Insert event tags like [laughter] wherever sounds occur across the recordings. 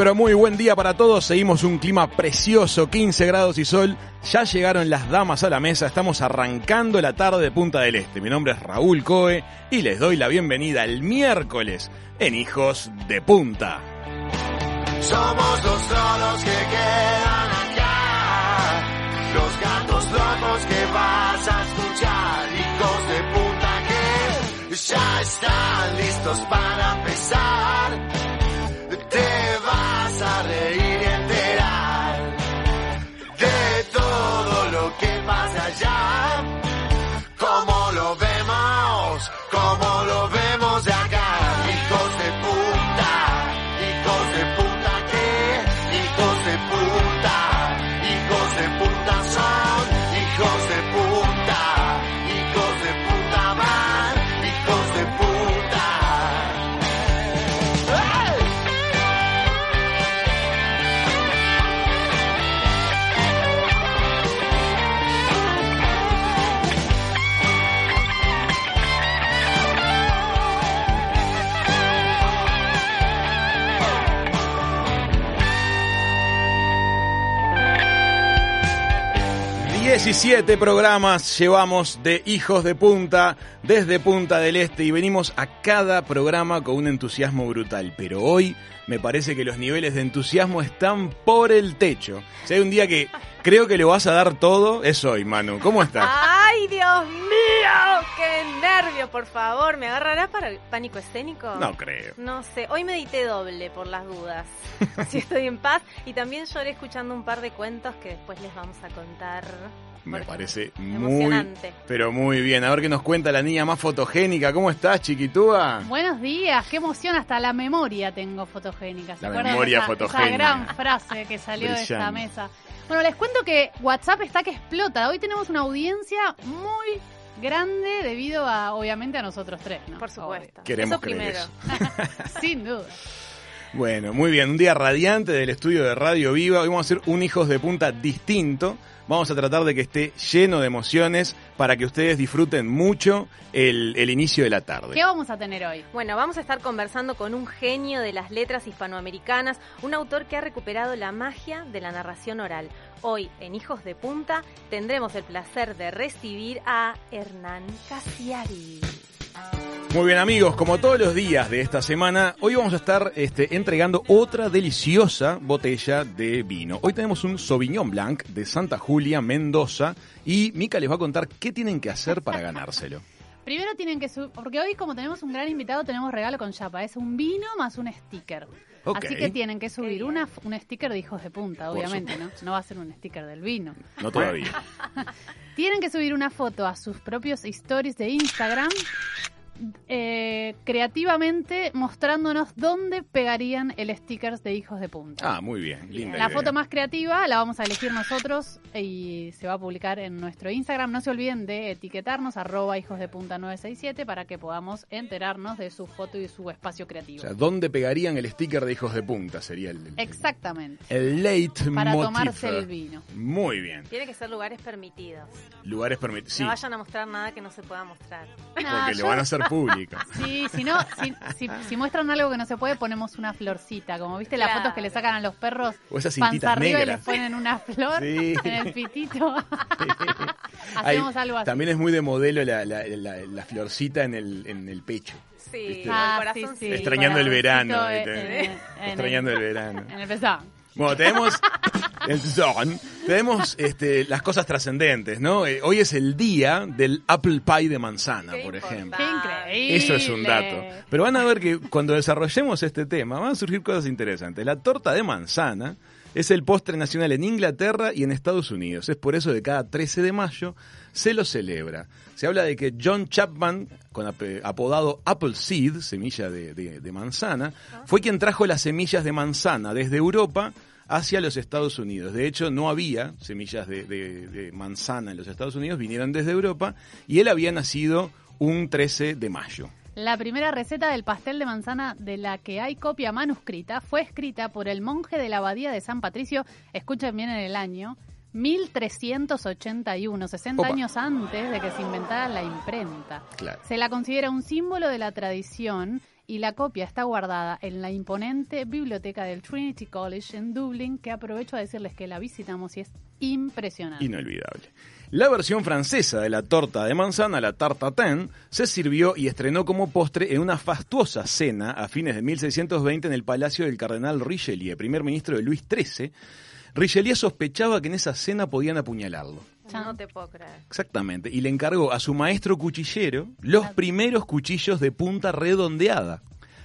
Pero muy buen día para todos. Seguimos un clima precioso, 15 grados y sol. Ya llegaron las damas a la mesa. Estamos arrancando la tarde de Punta del Este. Mi nombre es Raúl Coe y les doy la bienvenida el miércoles en Hijos de Punta. Somos los trolos que quedan acá, los gatos locos que vas a escuchar, hijos de puta que ya están listos para empezar. 17 programas llevamos de Hijos de Punta desde Punta del Este y venimos a cada programa con un entusiasmo brutal, pero hoy me parece que los niveles de entusiasmo están por el techo. Si hay un día que creo que le vas a dar todo, es hoy, Manu. ¿Cómo estás? ¡Ay, Dios mío! ¡Qué nervio, por favor! ¿Me agarrarás para el pánico escénico? No creo. No sé, hoy medité doble por las dudas. [laughs] Así estoy en paz. Y también lloré escuchando un par de cuentos que después les vamos a contar. Me parece muy, emocionante. pero muy bien. A ver qué nos cuenta la niña más fotogénica. ¿Cómo estás, chiquitúa? Buenos días, qué emoción, hasta la memoria tengo fotogénica. ¿Se La acuerdan memoria esa, fotogénica. Esa gran frase que salió de esta mesa. Bueno, les cuento que WhatsApp está que explota. Hoy tenemos una audiencia muy grande debido a, obviamente, a nosotros tres, ¿no? Por supuesto. Queremos Eso creer primero. eso. Obvio. [laughs] Sin duda. Bueno, muy bien. Un día radiante del estudio de Radio Viva. Hoy vamos a hacer un Hijos de Punta distinto. Vamos a tratar de que esté lleno de emociones para que ustedes disfruten mucho el, el inicio de la tarde. ¿Qué vamos a tener hoy? Bueno, vamos a estar conversando con un genio de las letras hispanoamericanas, un autor que ha recuperado la magia de la narración oral. Hoy, en Hijos de Punta, tendremos el placer de recibir a Hernán Casiari. Muy bien amigos, como todos los días de esta semana, hoy vamos a estar este, entregando otra deliciosa botella de vino. Hoy tenemos un Sauvignon Blanc de Santa Julia, Mendoza, y Mica les va a contar qué tienen que hacer para ganárselo. [laughs] Primero tienen que subir, porque hoy como tenemos un gran invitado, tenemos regalo con chapa. Es un vino más un sticker. Así que tienen que subir una, un sticker de hijos de punta, obviamente, ¿no? No va a ser un sticker del vino. No todavía. [laughs] Tienen que subir una foto a sus propios stories de Instagram eh, creativamente mostrándonos dónde pegarían el sticker de hijos de punta. Ah, muy bien, linda La idea. foto más creativa la vamos a elegir nosotros y se va a publicar en nuestro Instagram. No se olviden de etiquetarnos arroba hijos de punta 967 para que podamos enterarnos de su foto y su espacio O creativo. sea, ¿dónde pegarían el sticker de hijos de punta? Sería el, el- Exactamente. el late Para motif. tomarse el vino. Muy bien. Tiene que ser lugares permitidos. Lugares permitidos. Sí, No vayan a mostrar nada que no se pueda mostrar. porque No, le yo- van a hacer público. [laughs] Sí, si no, si, si- si muestran algo que no se puede, ponemos una florcita. Como viste las Claro. fotos que le sacan a los perros, O esas panza cintitas arriba y les ponen una flor Sí. [laughs] en el pitito. [laughs] Hacemos algo así. También es muy de modelo la, la- la- la florcita en el, en el pecho. Sí, Ah, el corazón sí, sí. Extrañando el verano. Extrañando el- el verano. En el pezón. Bueno, tenemos el son, tenemos este, las cosas trascendentes, ¿no? Eh, hoy es el día del apple pie de manzana, Qué por ejemplo. Qué increíble. Eso es un dato. Pero van a ver que cuando desarrollemos este tema van a surgir cosas interesantes. La torta de manzana es el postre nacional en Inglaterra y en Estados Unidos. Es por eso que cada 13 de mayo se lo celebra. Se habla de que John Chapman, con ap- apodado Apple Seed, semilla de, manzana, fue quien trajo las semillas de manzana desde Europa hacia los Estados Unidos. De hecho, no había semillas de manzana en los Estados Unidos, vinieron desde Europa y él había nacido un 13 de mayo. La primera receta del pastel de manzana de la que hay copia manuscrita fue escrita por el monje de la abadía de San Patricio, escuchen bien en el año, 1381, 60 Opa. años antes de que se inventara la imprenta. Claro. Se la considera un símbolo de la tradición y la copia está guardada en la imponente biblioteca del Trinity College en Dublín, que aprovecho a decirles que la visitamos y es impresionante. Inolvidable. La versión francesa de la torta de manzana, la tarte tatin, se sirvió y estrenó como postre en una fastuosa cena a fines de 1620 en el palacio del cardenal Richelieu, primer ministro de Luis XIII. Richelieu sospechaba que en esa cena podían apuñalarlo. No te puedo creer. Exactamente. Y le encargó a su maestro cuchillero los primeros cuchillos de punta redondeada,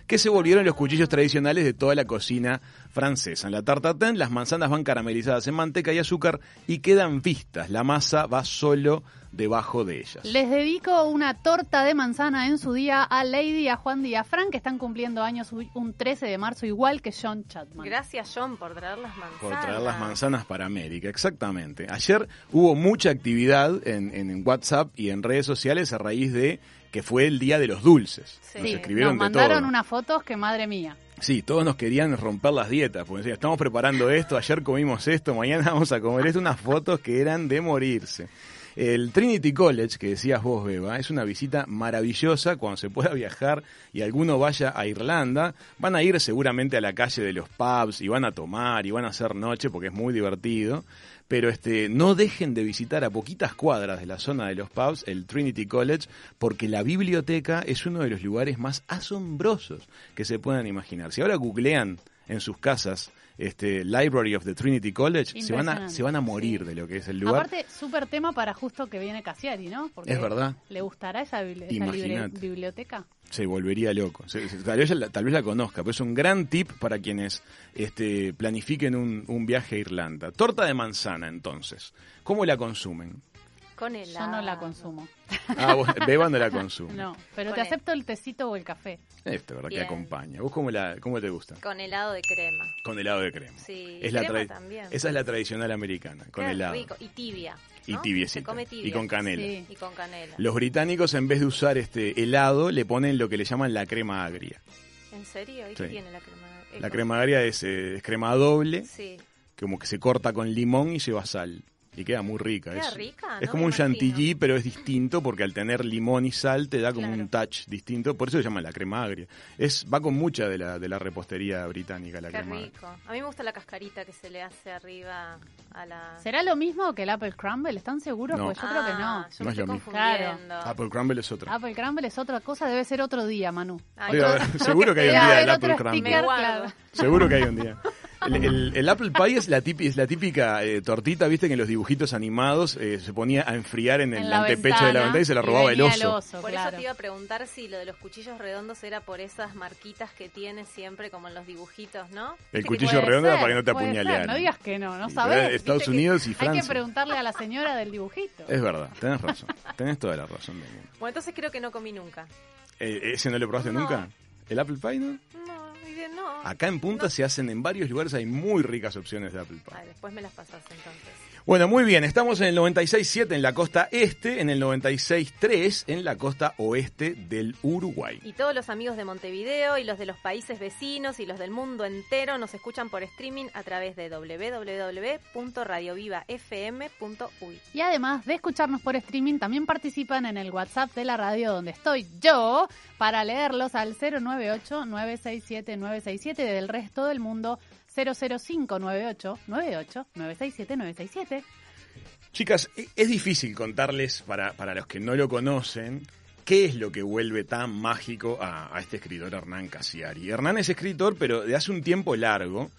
que se volvieron los cuchillos tradicionales de toda la cocina francesa. En la tartatán las manzanas van caramelizadas en manteca y azúcar y quedan vistas. La masa va solo debajo de ellas. Les dedico una torta de manzana en su día a Lady, a Juan y a Frank, que están cumpliendo años un 13 de marzo, igual que John Chapman. Gracias, John, por traer las manzanas. Por traer las manzanas para América, exactamente. Ayer hubo mucha actividad en, en WhatsApp y en redes sociales a raíz de que fue el día de los dulces. Sí. Nos escribieron nos de todo. mandaron unas fotos que madre mía. Sí, todos nos querían romper las dietas, porque decían, estamos preparando esto, ayer comimos esto, mañana [laughs] vamos a comer esto, unas fotos que eran de morirse. El Trinity College, que decías vos, Beba, es una visita maravillosa cuando se pueda viajar y alguno vaya a Irlanda. Van a ir seguramente a la calle de los pubs y van a tomar y van a hacer noche porque es muy divertido. Pero este, no dejen de visitar a poquitas cuadras de la zona de los pubs el Trinity College porque la biblioteca es uno de los lugares más asombrosos que se puedan imaginar. Si ahora googlean en sus casas este Library of the Trinity College, se van a, se van a morir de lo que es el lugar. Aparte, súper tema para justo que viene Casiari, ¿no? Porque Es verdad. ¿Le gustará esa, bibli- esa biblioteca? Se volvería loco. Se- se- tal, vez la, tal vez la conozca, pero es un gran tip para quienes este, planifiquen un, un viaje a Irlanda. Torta de manzana, entonces. ¿Cómo la consumen? Con helado. Yo no la consumo. Ah, vos, Beba no la consume. No, pero Con te el- acepto el tecito o el café. Esto, ¿verdad? Que acompaña. ¿Vos cómo, la, cómo te gusta? Con helado de crema. Con helado de crema. Sí, Es la crema también. Esa es la tradicional americana, con Qué helado. rico. Y tibia. Y tibiecita. Se come tibia. Y con canela. Sí. Y con canela. Los británicos, en vez de usar este helado, le ponen lo que le llaman la crema agria. ¿En serio? ¿Y Sí. qué tiene la crema? Es La crema agria es, eh, es crema doble, Sí. como que se corta con limón y lleva sal. Y queda muy rica. Queda es, rica, es no como me un imagino. chantilly, pero es distinto porque al tener limón y sal te da como Claro. un touch distinto. Por eso se llama la crema agria. Es, va con mucha de la, de la repostería británica, la Qué crema agria. rico. A mí me gusta la cascarita que se le hace arriba a la... ¿Será lo mismo que el Apple Crumble? ¿Están seguros? No. Porque yo creo que no. Ah, Yo No es estoy lo mismo. confundiendo. Apple crumble es otra. Apple Crumble es otra cosa, debe ser otro día, Manu. [laughs] Seguro que hay un día del Apple crumble. claro. Seguro que hay un día. El, el- el apple pie es la, típica, es la típica eh, tortita, viste que en los dibujitos animados eh, se ponía a enfriar en el En antepecho de la ventana, y se la robaba el oso. Por claro. eso te iba a preguntar si lo de los cuchillos redondos era por esas marquitas que tiene siempre como en los dibujitos, ¿no? El cuchillo redondo era para que no te apuñalearan. No digas que no, no sabes. Estados Unidos y Hay Francia. que preguntarle a la señora del dibujito. Es verdad, tenés razón. Tenés toda la razón del mundo. Bueno, entonces creo que no comí nunca. Eh, ¿Ese no lo probaste No. nunca? ¿El Apple Pie no? No. Acá en Punta No. se hacen en varios lugares, hay muy ricas opciones de Apple Pie. Ay, después me las pasas entonces. Bueno, muy bien, estamos en el 96.7 en la costa este, en el 96.3 en la costa oeste del Uruguay. Y todos los amigos de Montevideo y los de los países vecinos y los del mundo entero nos escuchan por streaming a través de www.radiovivafm.uy. Y además de escucharnos por streaming, también participan en el WhatsApp de la radio donde estoy yo para leerlos al 098-967-967 y del resto del mundo 00598-98-967-967. Chicas, e- es difícil contarles, para, para los que no lo conocen, qué es lo que vuelve tan mágico a, a este escritor Hernán Casiari. Hernán es escritor, pero de hace un tiempo largo.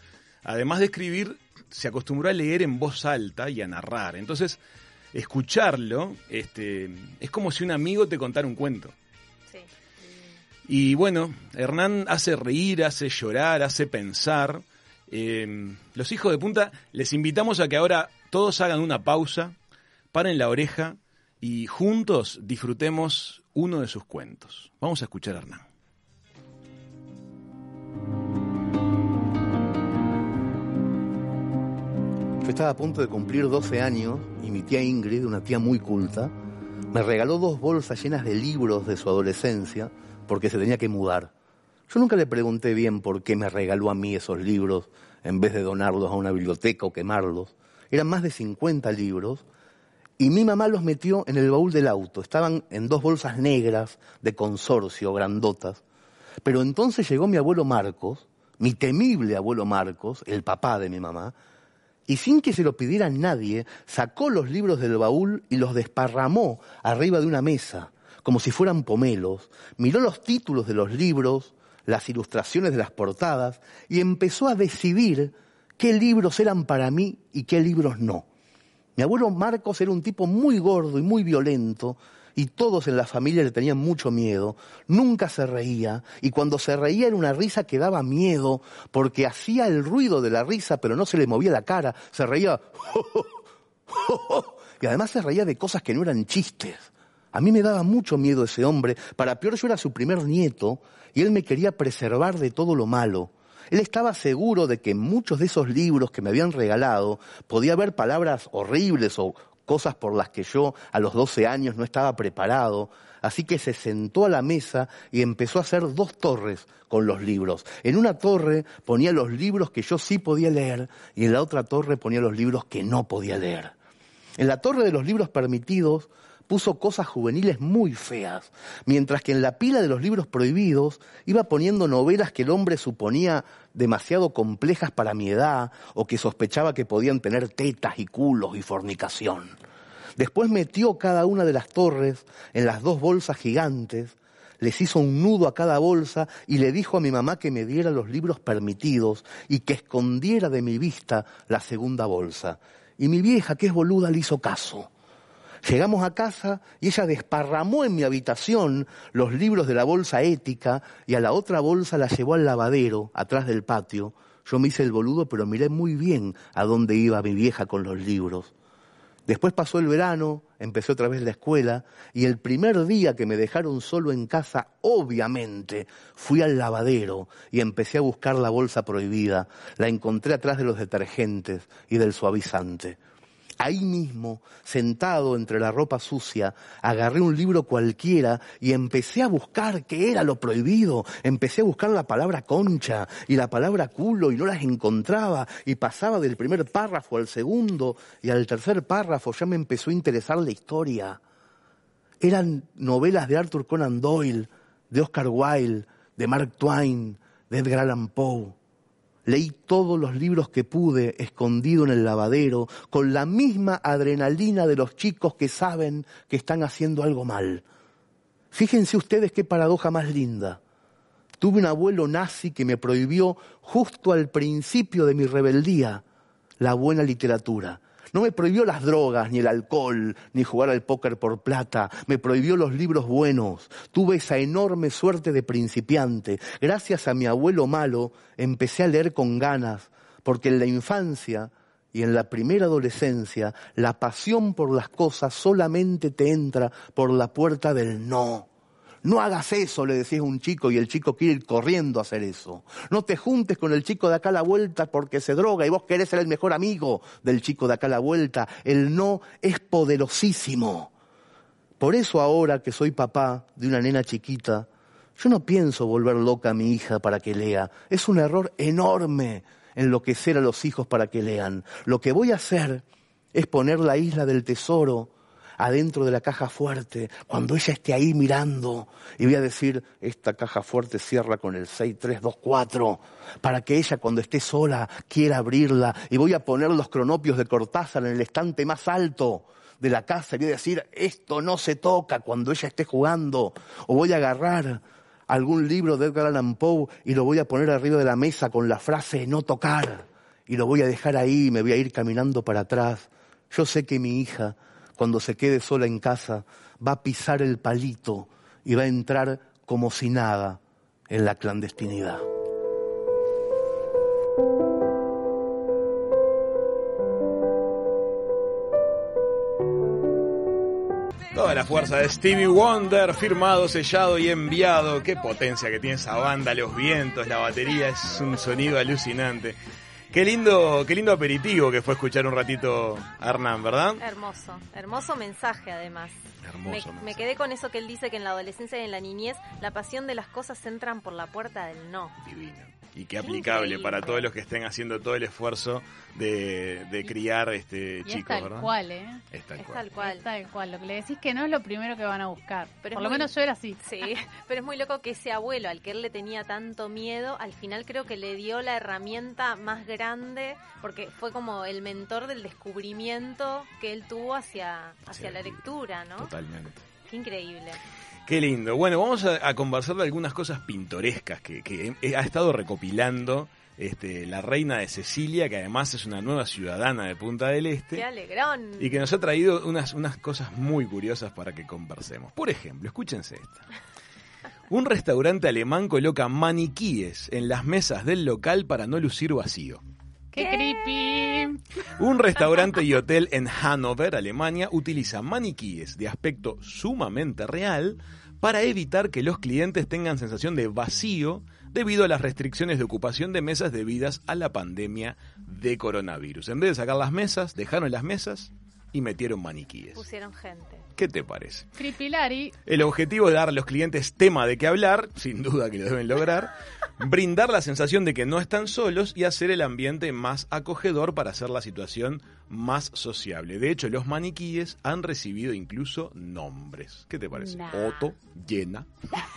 Además de escribir, se acostumbró a leer en voz alta y a narrar. Entonces, escucharlo este, es como si un amigo te contara un cuento. Sí. Y bueno, Hernán hace reír, hace llorar, hace pensar. Eh, los hijos de punta, les invitamos a que ahora todos hagan una pausa, paren la oreja y juntos disfrutemos uno de sus cuentos. Vamos a escuchar a Hernán. Yo estaba a punto de cumplir 12 años y mi tía Ingrid, una tía muy culta, me regaló dos bolsas llenas de libros de su adolescencia porque se tenía que mudar. Yo nunca le pregunté bien por qué me regaló a mí esos libros en vez de donarlos a una biblioteca o quemarlos. Eran más de 50 libros y mi mamá los metió en el baúl del auto. Estaban en dos bolsas negras de consorcio, grandotas. Pero entonces llegó mi abuelo Marcos, mi temible abuelo Marcos, el papá de mi mamá, y sin que se lo pidiera nadie, sacó los libros del baúl y los desparramó arriba de una mesa, como si fueran pomelos, miró los títulos de los libros, las ilustraciones de las portadas, y empezó a decidir qué libros eran para mí y qué libros no. Mi abuelo Marcos era un tipo muy gordo y muy violento, y todos en la familia le tenían mucho miedo. Nunca se reía, y cuando se reía era una risa que daba miedo, porque hacía el ruido de la risa, pero no se le movía la cara. Se reía. [laughs] y además se reía de cosas que no eran chistes. A mí me daba mucho miedo ese hombre. Para peor, yo era su primer nieto, y él me quería preservar de todo lo malo. Él estaba seguro de que en muchos de esos libros que me habían regalado podía haber palabras horribles o cosas por las que yo a los 12 años no estaba preparado. Así que se sentó a la mesa y empezó a hacer dos torres con los libros. En una torre ponía los libros que yo sí podía leer y en la otra torre ponía los libros que no podía leer. En la torre de los libros permitidos puso cosas juveniles muy feas, mientras que en la pila de los libros prohibidos iba poniendo novelas que el hombre suponía demasiado complejas para mi edad o que sospechaba que podían tener tetas y culos y fornicación. Después metió cada una de las torres en las dos bolsas gigantes, les hizo un nudo a cada bolsa y le dijo a mi mamá que me diera los libros permitidos y que escondiera de mi vista la segunda bolsa. Y mi vieja, que es boluda, le hizo caso. Llegamos a casa y ella desparramó en mi habitación los libros de la bolsa ética y a la otra bolsa la llevó al lavadero, atrás del patio. Yo me hice el boludo, pero miré muy bien a dónde iba mi vieja con los libros. Después pasó el verano, empecé otra vez la escuela y el primer día que me dejaron solo en casa, obviamente, fui al lavadero y empecé a buscar la bolsa prohibida. La encontré atrás de los detergentes y del suavizante. Ahí mismo, sentado entre la ropa sucia, agarré un libro cualquiera y empecé a buscar qué era lo prohibido. Empecé a buscar la palabra concha y la palabra culo y no las encontraba y pasaba del primer párrafo al segundo y al tercer párrafo ya me empezó a interesar la historia. Eran novelas de Arthur Conan Doyle, de Oscar Wilde, de Mark Twain, de Edgar Allan Poe. Leí todos los libros que pude escondido en el lavadero con la misma adrenalina de los chicos que saben que están haciendo algo mal. Fíjense ustedes qué paradoja más linda. Tuve un abuelo nazi que me prohibió justo al principio de mi rebeldía la buena literatura. No me prohibió las drogas, ni el alcohol, ni jugar al póker por plata. Me prohibió los libros buenos. Tuve esa enorme suerte de principiante. Gracias a mi abuelo malo empecé a leer con ganas, porque en la infancia y en la primera adolescencia la pasión por las cosas solamente te entra por la puerta del no. No hagas eso, le decías a un chico y el chico quiere ir corriendo a hacer eso. No te juntes con el chico de acá a la vuelta porque se droga y vos querés ser el mejor amigo del chico de acá a la vuelta. El no es poderosísimo. Por eso ahora que soy papá de una nena chiquita, yo no pienso volver loca a mi hija para que lea. Es un error enorme enloquecer a los hijos para que lean. Lo que voy a hacer es poner la isla del tesoro adentro de la caja fuerte, cuando ella esté ahí mirando, y voy a decir, esta caja fuerte cierra con el 6324, para que ella cuando esté sola quiera abrirla, y voy a poner los cronopios de Cortázar en el estante más alto de la casa, y voy a decir, esto no se toca cuando ella esté jugando, o voy a agarrar algún libro de Edgar Allan Poe y lo voy a poner arriba de la mesa con la frase no tocar, y lo voy a dejar ahí y me voy a ir caminando para atrás. Yo sé que mi hija cuando se quede sola en casa, va a pisar el palito y va a entrar como si nada en la clandestinidad. Toda la fuerza de Stevie Wonder, firmado, sellado y enviado. Qué potencia que tiene esa banda, los vientos, la batería, es un sonido alucinante. Qué lindo, qué lindo aperitivo que fue escuchar un ratito a Hernán, ¿verdad? Hermoso, hermoso mensaje además. Hermoso Me, mensaje. me quedé con eso que él dice que en la adolescencia y en la niñez la pasión de las cosas entran por la puerta del no. Divino. Y qué aplicable Increíble. para todos los que estén haciendo todo el esfuerzo de, de criar este Y es chicos, tal ¿verdad? cual, ¿eh? Es tal Es cual. tal cual. Es tal cual. Lo que le decís que no es lo primero que van a buscar. Pero Por lo muy- menos yo era así. Sí, [laughs] pero es muy loco que ese abuelo al que él le tenía tanto miedo, al final creo que le dio la herramienta más grande, porque fue como el mentor del descubrimiento que él tuvo hacia, hacia la lectura, ¿no? Totalmente. Qué increíble. Qué lindo. Bueno, vamos a, a conversar de algunas cosas pintorescas que, ha estado recopilando este, la reina de Sicilia, que además es una nueva ciudadana de Punta del Qué Este. alegrón. Y que nos ha traído unas, unas cosas muy curiosas para que conversemos. Por ejemplo, escúchense esta. Un restaurante alemán coloca maniquíes en las mesas del local para no lucir vacío. ¡Qué creepy! Un restaurante y hotel en Hannover, Alemania, utiliza maniquíes de aspecto sumamente real para evitar que los clientes tengan sensación de vacío debido a las restricciones de ocupación de mesas debidas a la pandemia de coronavirus. En vez de sacar las mesas, dejaron las mesas y metieron maniquíes. Pusieron gente. ¿Qué te parece? El objetivo es dar a los clientes tema de qué hablar, sin duda que lo deben lograr, brindar la sensación de que no están solos y hacer el ambiente más acogedor para hacer la situación más sociable. De hecho, los maniquíes han recibido incluso nombres. ¿Qué te parece? Nah. Otto, Llena.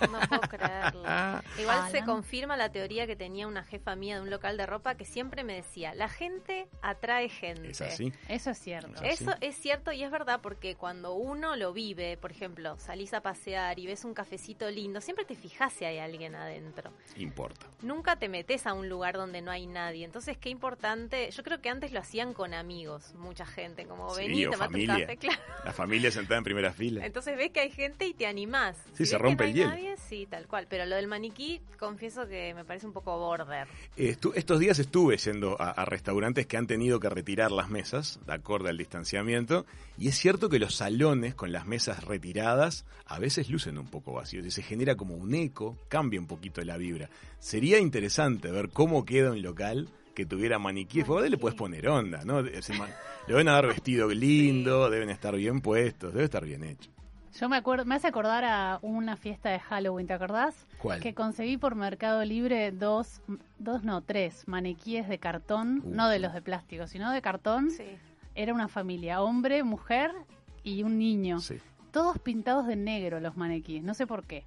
No puedo creerlo. [laughs] Igual Ah, se no. confirma la teoría que tenía una jefa mía de un local de ropa que siempre me decía, la gente atrae gente. Es así. Eso es cierto. Eso es cierto y es verdad porque cuando uno lo vive, por ejemplo, salís a pasear y ves un cafecito lindo, siempre te fijas si hay alguien adentro. Importa. Nunca te metes a un lugar donde no hay nadie. Entonces, qué importante. Yo creo que antes lo hacían con amigos, mucha gente, como Sí, vení, tomate un familia. café, [laughs] claro. La familia sentada en primera fila. Entonces ves que hay gente y te animás. Sí, Si se rompe que el no hay hielo. nadie, sí, tal cual. Pero lo del maniquí, confieso que me parece un poco border. Estu- estos días estuve yendo a, a restaurantes que han tenido que retirar las mesas, de acorde al distanciamiento, y es cierto que los salones con las mesas retiradas a veces lucen un poco vacíos y se genera como un eco, cambia un poquito la vibra. Sería interesante ver cómo queda un local que tuviera maniquíes, porque le puedes poner onda, ¿no? Le deben haber vestido lindo, deben estar bien puestos, debe estar bien hecho. Yo me acuerdo, me hace acordar a una fiesta de Halloween, ¿te acordás? ¿Cuál? Que conseguí por Mercado Libre dos, dos no, tres maniquíes de cartón, no de los de plástico, sino de cartón. Sí. Era una familia, hombre, mujer y un niño. Sí. Todos pintados de negro los maniquíes, no sé por qué.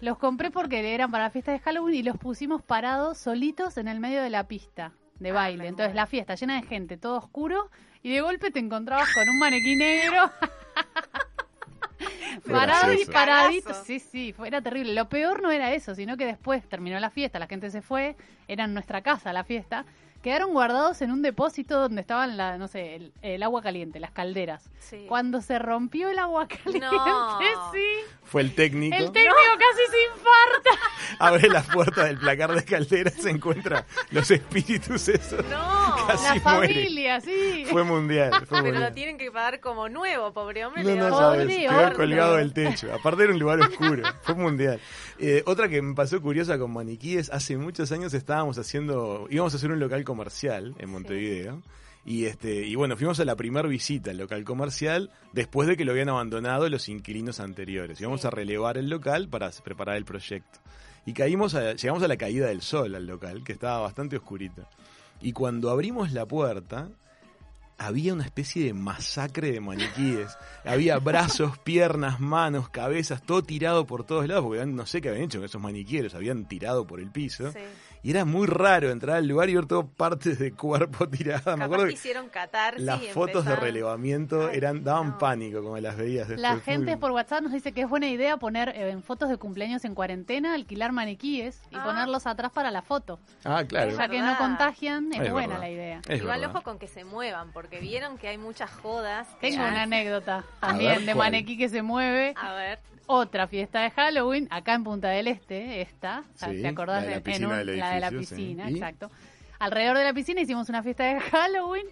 Los compré porque eran para la fiesta de Halloween y los pusimos parados solitos en el medio de la pista de Ah, baile. Entonces la fiesta llena de gente, todo oscuro, y de golpe te encontrabas con un maniquí negro. [laughs] Parado y paradito. Sí, sí, fue, era terrible. Lo peor no era eso, sino que después terminó la fiesta, la gente se fue, era en nuestra casa la fiesta. Quedaron guardados en un depósito donde estaban, la, no sé, el, el agua caliente, las calderas. Sí. Cuando se rompió el agua [laughs] caliente, No. sí, Fue el técnico. el técnico casi se infarta. [laughs] abre la puerta del placar de caldera, se encuentra los espíritus esos. No. Casi La muere. familia, sí. Fue mundial. Fue Pero mundial. lo tienen que pagar como nuevo, pobre hombre. No, no sabes, quedó colgado del techo. Aparte era un lugar oscuro, fue mundial. Eh, otra que me pasó curiosa con maniquíes, hace muchos años estábamos haciendo, íbamos a hacer un local comercial en Montevideo. Y este, y bueno, fuimos a la primera visita al local comercial después de que lo habían abandonado los inquilinos anteriores. Íbamos Sí. a relevar el local para preparar el proyecto. Y caímos a- llegamos a la caída del sol al local, que estaba bastante oscurito. Y cuando abrimos la puerta, había una especie de masacre de maniquíes. [laughs] Había brazos, piernas, manos, cabezas, todo tirado por todos lados, porque no sé qué habían hecho con esos maniquíes, los habían tirado por el piso. Sí. Y era muy raro entrar al lugar y ver todo partes de cuerpo [laughs] tiradas. Me acuerdo que hicieron catarsis las y fotos de relevamiento Ay, eran daban no. pánico como las veías. La después. Fue gente muy- por WhatsApp nos dice que es buena idea poner eh, en fotos de cumpleaños en cuarentena, alquilar maniquíes y Ah. ponerlos atrás para la foto. Ah, claro. Ya que no contagian, es, Es buena verdad. la idea. Es Igual verdad. ojo con que se muevan, porque vieron que hay muchas jodas. Tengo una anécdota también ver, de ¿cuál? maniquí que se mueve. A ver. Otra fiesta de Halloween, acá en Punta del Este, esta. Sí, ¿Te acordás la de la piscina un- del la de la sí. piscina, exacto. Alrededor de la piscina hicimos una fiesta de Halloween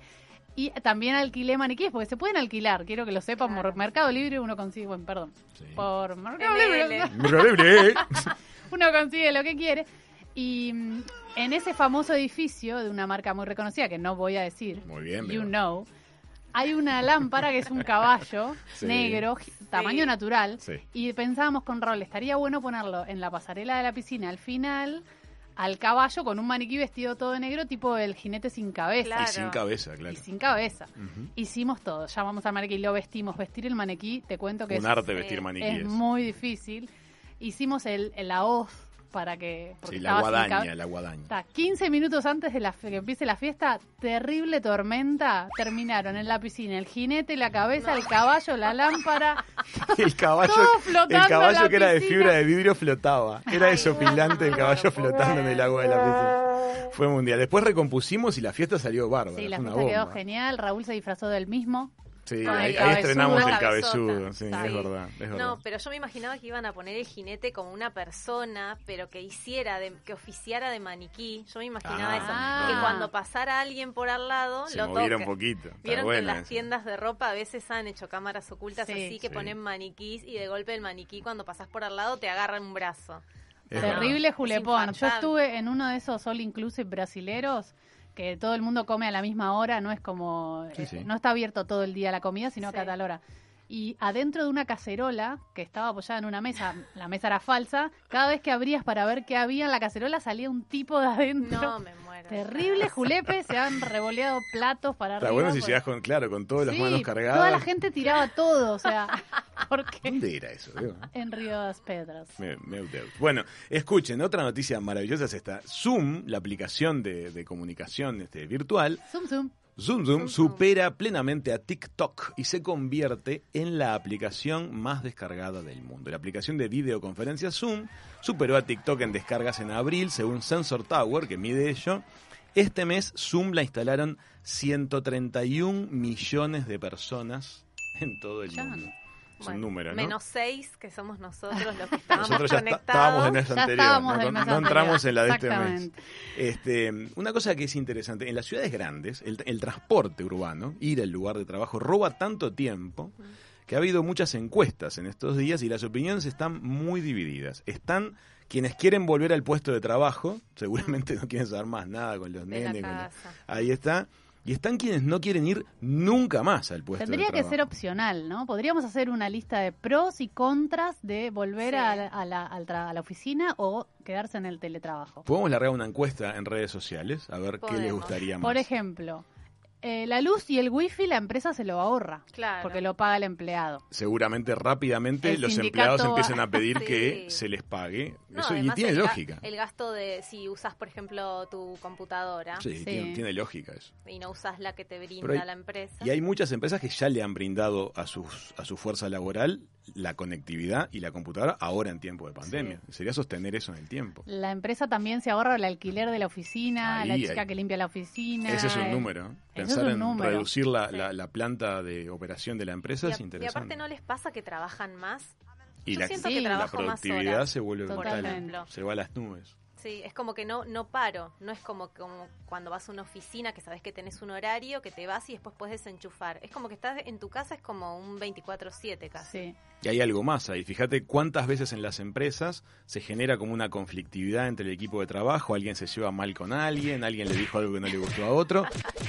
y también alquilé maniquíes, porque se pueden alquilar, quiero que lo sepan, Claro. por Mercado Libre uno consigue, bueno, perdón, Sí. por Mercado ML. Libre [laughs] uno consigue lo que quiere. Y mm, en ese famoso edificio de una marca muy reconocida, que no voy a decir, Muy bien, You. Know, hay una lámpara que es un caballo [laughs] Sí. negro, tamaño natural, Sí. y pensábamos con Raúl, estaría bueno ponerlo en la pasarela de la piscina al final, al caballo con un maniquí vestido todo de negro, tipo el jinete sin cabeza. Claro. Y sin cabeza, claro. Y sin cabeza. Hicimos todo, llamamos al maniquí, lo vestimos. Vestir el maniquí, te cuento que Un es, arte vestir es muy difícil. Hicimos el, el- la hoz para que... porque Sí, la sin guadaña, cabe- la guadaña. Está, 15 minutos antes de la, que empiece la fiesta, terrible tormenta, terminaron en la piscina el jinete, la cabeza, el caballo, la lámpara, [laughs] El caballo, Todo flotando el en caballo la que era de fibra de vidrio flotaba. Era desopilante el caballo flotando en el agua de la piscina. Fue mundial. Después recompusimos y la fiesta salió bárbara. sí, la fiesta quedó bomba. genial, Raúl se disfrazó del mismo, Sí, Con el ahí, estrenamos el cabezudo. cabezota. Sí, Sí. es verdad, es verdad. No, pero yo me imaginaba que iban a poner el jinete como una persona, pero que hiciera, de, que oficiara de maniquí. Yo me imaginaba Ah. eso. Que cuando pasara alguien por al lado, Se lo moviera toque. un poquito. Está Vieron que en las esa. tiendas de ropa a veces han hecho cámaras ocultas Sí. así que Sí. ponen maniquís y de golpe el maniquí cuando pasás por al lado te agarra un brazo. Es terrible julepón. Yo estuve en uno de esos all inclusive brasileros que todo el mundo come a la misma hora, no es como Sí, eh, sí. no está abierto todo el día la comida, sino Sí. que a tal hora. Y adentro de una cacerola que estaba apoyada en una mesa, la mesa era falsa, cada vez que abrías para ver qué había en la cacerola salía un tipo de adentro. No, me muero. Terrible [laughs] julepe, se han revoleado platos para Está arriba. bueno si por- llegas con, claro, con todas las Sí, manos cargadas. Toda la gente tiraba todo, o sea, [laughs] porque ¿Dónde era eso? En Río de las Pedras. Me-. Bueno, escuchen, otra noticia maravillosa es esta. Zoom, la aplicación de, de comunicación este, virtual, Zoom, zoom. Zoom Zoom supera plenamente a TikTok y se convierte en la aplicación más descargada del mundo. La aplicación de videoconferencia Zoom superó a TikTok en descargas en abril, según Sensor Tower, que mide ello. Este mes Zoom la instalaron 131 millones de personas en todo el mundo. Menos seis, que somos nosotros los que [laughs] estábamos Nosotros ya está- conectados. estábamos en esa anterior, no, entramos en la de este mes. Este, una cosa que es interesante, en las ciudades grandes, el, el transporte urbano, ir al lugar de trabajo, roba tanto tiempo que ha habido muchas encuestas en estos días y las opiniones están muy divididas. Están quienes quieren volver al puesto de trabajo, seguramente no quieren saber más nada con los De nenes. con la- casa. ahí está. Y están quienes no quieren ir nunca más al puesto Tendría de que ser opcional, ¿no? Podríamos hacer una lista de pros y contras de volver Sí. a, la, a la- a oficina o quedarse en el teletrabajo. Podemos largar una encuesta en redes sociales a ver qué les gustaría más. Por ejemplo, eh, la luz y el wifi la empresa se lo ahorra Claro. porque lo paga el empleado. seguramente rápidamente El los empleados va- empiezan a pedir [laughs] Sí. que se les pague. No, Eso, y además tiene el ga- lógica. El gasto de si usas, por ejemplo, tu computadora Sí, Sí. Tiene, tiene lógica eso. y no usas la que te brinda hay- la empresa. Y hay muchas empresas que ya le han brindado a, sus, a su fuerza laboral la conectividad y la computadora ahora en tiempo de pandemia. Sería sostener eso en el tiempo. La empresa también se ahorra el alquiler de la oficina, Ahí, la chica ahí. que limpia la oficina. Ese es un eh, número. Pensar un en número. reducir la, Sí. la- la planta de operación de la empresa y, es a- y interesante. aparte no les pasa que trabajan más. Y Yo la, siento Sí. que la más productividad se vuelve brutal. Se va a las nubes. Sí, es como que no, no paro. No es como, como cuando vas a una oficina que sabes que tenés un horario, que te vas y después puedes desenchufar. Es como que estás en tu casa, es como un 24-7 casi. Sí. Y hay algo más ahí. Fíjate cuántas veces en las empresas se genera como una conflictividad entre el equipo de trabajo. Alguien se lleva mal con alguien, alguien le dijo algo que no le gustó a otro.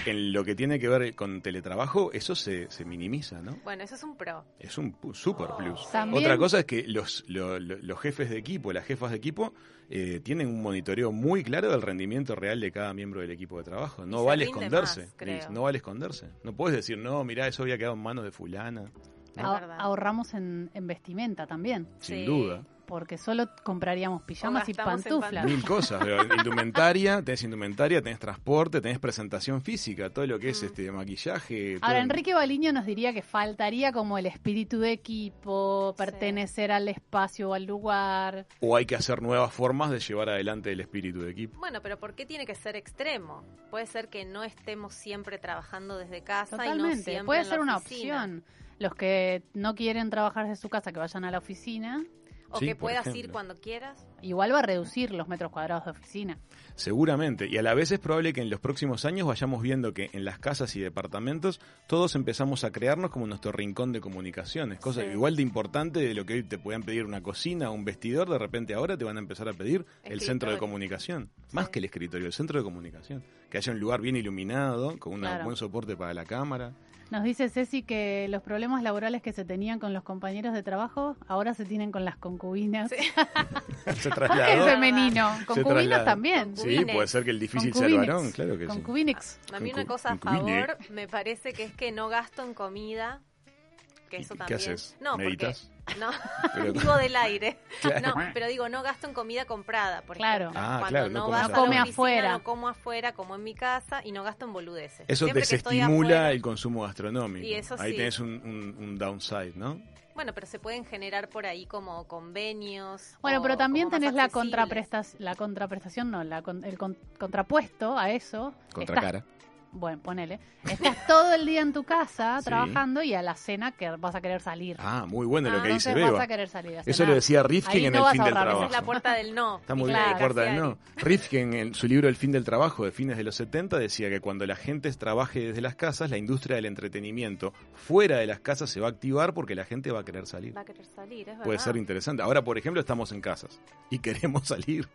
En lo que tiene que ver con teletrabajo, eso se, se minimiza, ¿no? Bueno, eso es un pro. Es un super plus. También- Otra cosa es que los, lo- lo- los jefes de equipo, las jefas de equipo, eh, tienen un monitoreo muy claro del rendimiento real de cada miembro del equipo de trabajo. No vale esconderse, más, creo. Liz, no vale esconderse. No puedes decir, no, mirá, eso había quedado en manos de fulana. Ah- ahorramos en, en vestimenta también, Sin Sí. duda. porque solo compraríamos pijamas y pantuflas. Mil [laughs] cosas, pero indumentaria, tenés indumentaria, tenés transporte, tenés presentación física, todo lo que es este maquillaje. todo- Ahora, Enrique Baliño nos diría que faltaría como el espíritu de equipo, pertenecer al espacio o al lugar. O hay que hacer nuevas formas de llevar adelante el espíritu de equipo. Bueno, pero ¿por qué tiene que ser extremo? Puede ser que no estemos siempre trabajando desde casa y no Totalmente, siempre puede en la ser una oficina. opción. Los que no quieren trabajar desde su casa, que vayan a la oficina, O Sí, que puedas ir cuando quieras. igual va a reducir los metros cuadrados de oficina. Seguramente, y a la vez es probable que en los próximos años vayamos viendo que en las casas y departamentos todos empezamos a crearnos como nuestro rincón de comunicaciones, cosa Sí. igual de importante de lo que hoy te puedan pedir una cocina o un vestidor, de repente ahora te van a empezar a pedir el centro de comunicación, más que el escritorio, el centro de comunicación, que haya un lugar bien iluminado, con un Claro. buen soporte para la cámara. Nos dice Ceci que los problemas laborales que se tenían con los compañeros de trabajo ahora se tienen con las concubinas. Sí. [laughs] Se Es trasladó. femenino. Concubinas también. Sí, puede ser que el difícil sea el varón, claro que sí. Concubinix. A mí una cosa a favor me parece que es que no gasto en comida. Que ¿Y eso qué también. haces? No, ¿Meditas? No, [laughs] Pero- [laughs] digo del aire. Claro. No, pero digo no gasto en comida comprada, por Claro. ejemplo. Ah, Cuando claro, no vas a afuera. la Come oficina, afuera. no como afuera, como en mi casa y no gasto en boludeces. Eso Siempre desestimula afuera- el consumo gastronómico. Y eso Ahí sí. tenés un, un- un downside, ¿no? Bueno, pero se pueden generar por ahí como convenios. Bueno, o pero también tenés la contraprestación, la contraprestación no, la con- el con- contrapuesto a eso. Contracara. Estás- bueno, ponele. Estás todo el día en tu casa Sí. trabajando y a la cena que vas a querer salir. Ah, muy bueno lo Ah, que dice Entonces vas Beba. a querer salir a Eso lo decía Rifkin Ahí en no El fin del trabajo. Esa es la puerta del no. Está muy Claro. bien, la puerta del no. [laughs] Rifkin en su libro El fin del trabajo de fines de los 70 decía que cuando la gente trabaje desde las casas, la industria del entretenimiento fuera de las casas se va a activar porque la gente va a querer salir. Va a querer salir, es Puede verdad. ser interesante. Ahora, por ejemplo, estamos en casas y queremos [laughs] salir.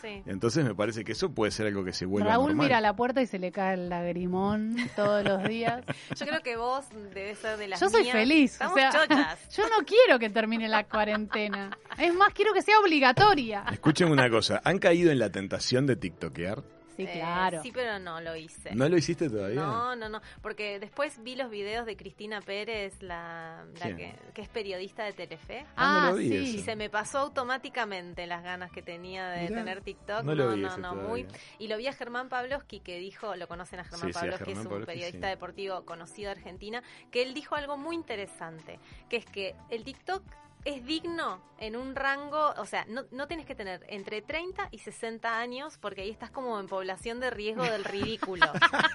Sí. Entonces me parece que eso puede ser algo que se vuelva Raúl normal. mira a la puerta y se le cae el lagrimón todos los días. [laughs] Yo creo que vos debes ser de las Yo soy mías. feliz. Estamos o sea, chochas. [laughs] yo no quiero que termine la cuarentena. Es más, quiero que sea obligatoria. Escuchen una cosa, ¿han caído en la tentación de tiktokear? Sí, Eh, claro. sí, pero no lo hice. ¿No lo hiciste todavía? No, no, no, porque después vi los videos de Cristina Pérez, la, la que, que es periodista de Telefe. Ah, no Ah, lo vi sí. Y se me pasó automáticamente las ganas que tenía de Mirá, tener TikTok. no No, lo vi no, ese no, todavía. muy. Y lo vi a Germán Pavlovsky que dijo, lo conocen a Germán Sí, sí, a Pavlovsky, Germán es un periodista sí. deportivo conocido de Argentina, que él dijo algo muy interesante, que es que el TikTok es digno en un rango, o sea, no, no tienes que tener entre 30 y 60 años porque ahí estás como en población de riesgo del ridículo.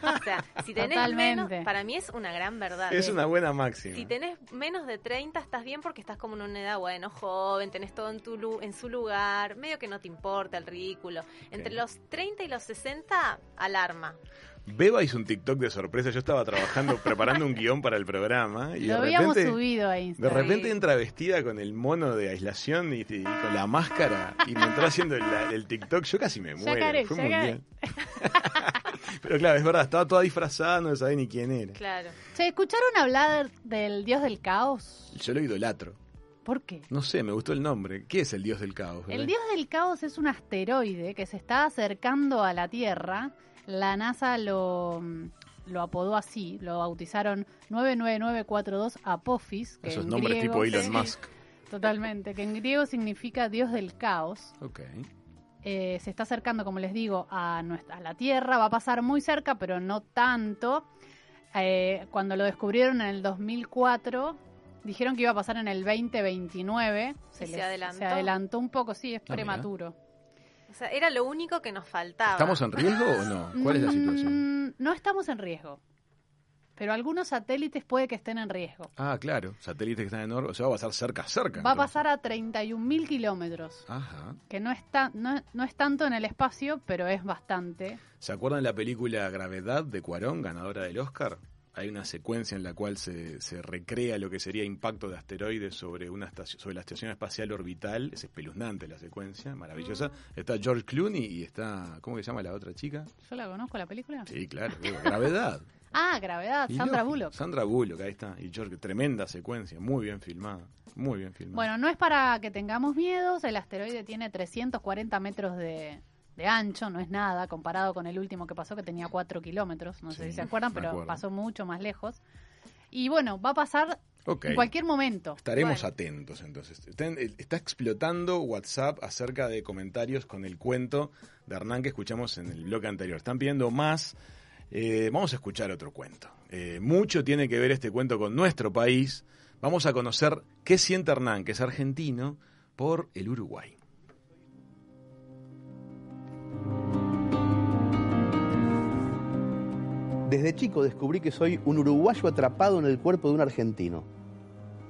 o sea, si tenés Totalmente. menos, para mí es una gran verdad. Es una buena máxima. Si tenés menos de 30 estás bien porque estás como en una edad, bueno, joven, tenés todo en, tu lu- en su lugar, medio que no te importa el ridículo. Entre los 30 y los 60, alarma. Beba hizo un TikTok de sorpresa. Yo estaba trabajando, [laughs] preparando un guion para el programa y Lo de habíamos repente, subido a de Instagram. repente entra vestida con el mono de aislación y, y con la máscara y me entró haciendo el, el TikTok. Yo casi me muero. Yacaré, Fue yacaré. [laughs] Pero claro, es verdad, estaba toda disfrazada, no sabía ni quién era. Claro. Che, ¿escucharon hablar del dios del caos? Yo lo idolatro. ¿Por qué? No sé, me gustó el nombre. ¿Qué es el dios del caos? El dios del caos es un asteroide que se está acercando a la Tierra. La NASA lo, lo apodó así, lo bautizaron 99942 Apophis. Que Esos en nombres griego- tipo Elon Musk. Totalmente, que en griego significa dios del caos. Ok. Eh, se está acercando, como les digo, a, nuestra, a la Tierra. Va a pasar muy cerca, pero no tanto. Eh, cuando lo descubrieron en el 2004, dijeron que iba a pasar en el 2029. ¿Y se adelantó? se adelantó un poco, sí, es Ah, mira. prematuro. O sea, era lo único que nos faltaba. ¿Estamos en riesgo o no? ¿Cuál es la situación? Mm, no estamos en riesgo. Pero algunos satélites puede que estén en riesgo. Ah, claro, satélites que están en órbita, o sea, va a pasar cerca, cerca. Va a pasar a 31.000 kilómetros, Ajá. que no, está, no, no es tanto en el espacio, pero es bastante. ¿Se acuerdan la película Gravedad de Cuarón, ganadora del Oscar? Hay una secuencia en la cual se, se recrea lo que sería impacto de asteroides sobre una estación, sobre la estación espacial orbital. Es espeluznante la secuencia, maravillosa. Está George Clooney y está, ¿cómo que se llama la otra chica? ¿Yo la conozco la película? Sí, claro, Gravedad. [laughs] Ah, Gravedad, Y Sandra Bullock. Sandra Bullock, ahí está. Y George, tremenda secuencia, muy bien filmada. Muy bien filmada. Bueno, no es para que tengamos miedos, el asteroide tiene 340 metros de, de ancho, no es nada comparado con el último que pasó que tenía 4 kilómetros, no sé si se acuerdan, pero acuerdo. pasó mucho más lejos. Y bueno, va a pasar en cualquier momento. Estaremos Bueno, atentos entonces. Está, está explotando WhatsApp acerca de comentarios con el cuento de Hernán que escuchamos en el bloque anterior. Están pidiendo más. Eh, vamos a escuchar otro cuento. Eh, mucho tiene que ver este cuento con nuestro país. Vamos a conocer qué siente Hernán, que es argentino, por el Uruguay. Desde chico descubrí que soy un uruguayo atrapado en el cuerpo de un argentino.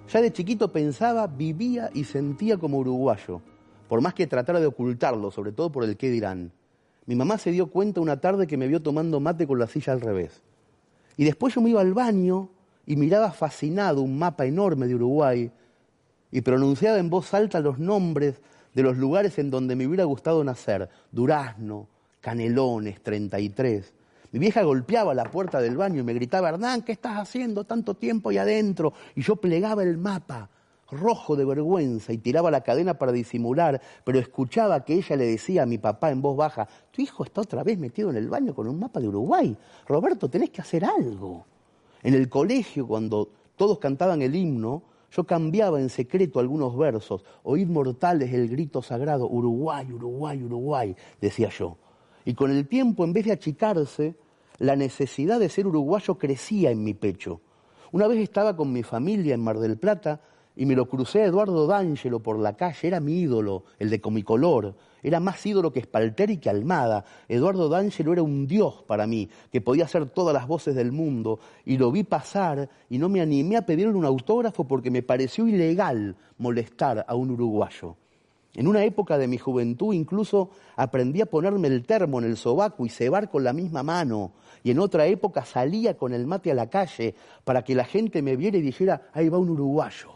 Ya de chiquito pensaba, vivía y sentía como uruguayo, por más que tratara de ocultarlo, sobre todo por el qué dirán. Mi mamá se dio cuenta una tarde que me vio tomando mate con la silla al revés. Y después yo me iba al baño y miraba fascinado un mapa enorme de Uruguay y pronunciaba en voz alta los nombres de los lugares en donde me hubiera gustado nacer. Durazno, Canelones, 33. Mi vieja golpeaba la puerta del baño y me gritaba, Hernán, ¿qué estás haciendo tanto tiempo ahí adentro? Y yo plegaba el mapa, rojo de vergüenza, y tiraba la cadena para disimular, pero escuchaba que ella le decía a mi papá en voz baja, tu hijo está otra vez metido en el baño con un mapa de Uruguay. Roberto, tenés que hacer algo. En el colegio, cuando todos cantaban el himno, yo cambiaba en secreto algunos versos. Oíd mortales el grito sagrado, Uruguay, Uruguay, Uruguay, decía yo. Y con el tiempo, en vez de achicarse, la necesidad de ser uruguayo crecía en mi pecho. Una vez estaba con mi familia en Mar del Plata y me lo crucé a Eduardo D'Angelo por la calle, era mi ídolo, el de Comicolor. Era más ídolo que Spalter y que Almada. Eduardo D'Angelo era un dios para mí, que podía hacer todas las voces del mundo. Y lo vi pasar y no me animé a pedirle un autógrafo porque me pareció ilegal molestar a un uruguayo. En una época de mi juventud incluso aprendí a ponerme el termo en el sobaco y cebar con la misma mano. Y en otra época salía con el mate a la calle para que la gente me viera y dijera, ahí va un uruguayo.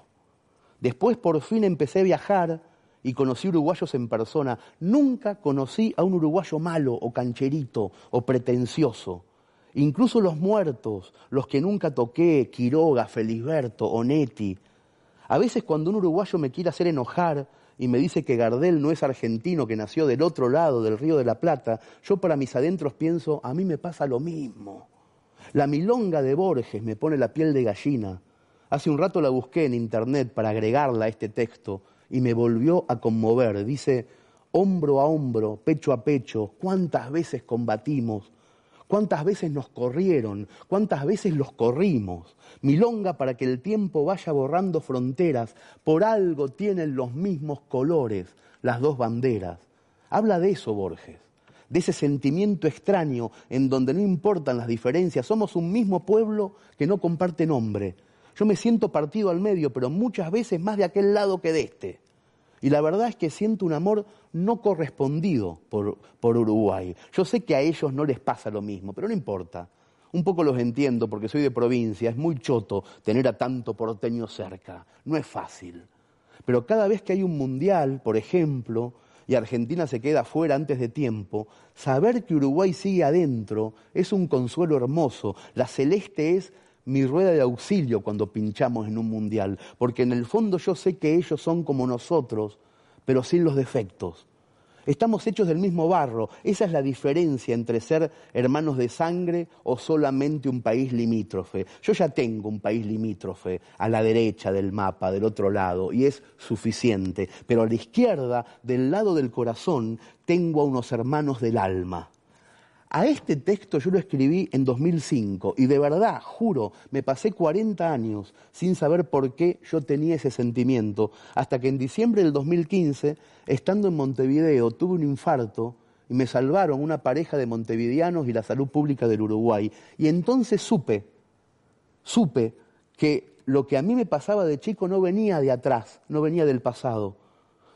Después por fin empecé a viajar y conocí uruguayos en persona. Nunca conocí a un uruguayo malo o cancherito o pretencioso. Incluso los muertos, los que nunca toqué, Quiroga, Felisberto, Onetti. A veces cuando un uruguayo me quiere hacer enojar y me dice que Gardel no es argentino, que nació del otro lado del río de la Plata, yo para mis adentros pienso, a mí me pasa lo mismo. La milonga de Borges me pone la piel de gallina. Hace un rato la busqué en internet para agregarla a este texto y me volvió a conmover. Dice, hombro a hombro, pecho a pecho, cuántas veces combatimos, cuántas veces nos corrieron, cuántas veces los corrimos. Milonga para que el tiempo vaya borrando fronteras, por algo tienen los mismos colores las dos banderas. Habla de eso Borges, de ese sentimiento extraño en donde no importan las diferencias, somos un mismo pueblo que no comparte nombre. Yo me siento partido al medio, pero muchas veces más de aquel lado que de este. Y la verdad es que siento un amor no correspondido por, por, Uruguay. Yo sé que a ellos no les pasa lo mismo, pero no importa. Un poco los entiendo porque soy de provincia, es muy choto tener a tanto porteño cerca, no es fácil. Pero cada vez que hay un mundial, por ejemplo, y Argentina se queda fuera antes de tiempo, saber que Uruguay sigue adentro es un consuelo hermoso. La celeste es mi rueda de auxilio cuando pinchamos en un mundial, porque en el fondo yo sé que ellos son como nosotros, pero sin los defectos. Estamos hechos del mismo barro, esa es la diferencia entre ser hermanos de sangre o solamente un país limítrofe. Yo ya tengo un país limítrofe a la derecha del mapa, del otro lado, y es suficiente, pero a la izquierda, del lado del corazón, tengo a unos hermanos del alma. A este texto yo lo escribí en 2005 y de verdad, juro, me pasé 40 años sin saber por qué yo tenía ese sentimiento, hasta que en diciembre del 2015, estando en Montevideo, tuve un infarto y me salvaron una pareja de montevideanos y la salud pública del Uruguay. Y entonces supe supe que lo que a mí me pasaba de chico no venía de atrás, no venía del pasado.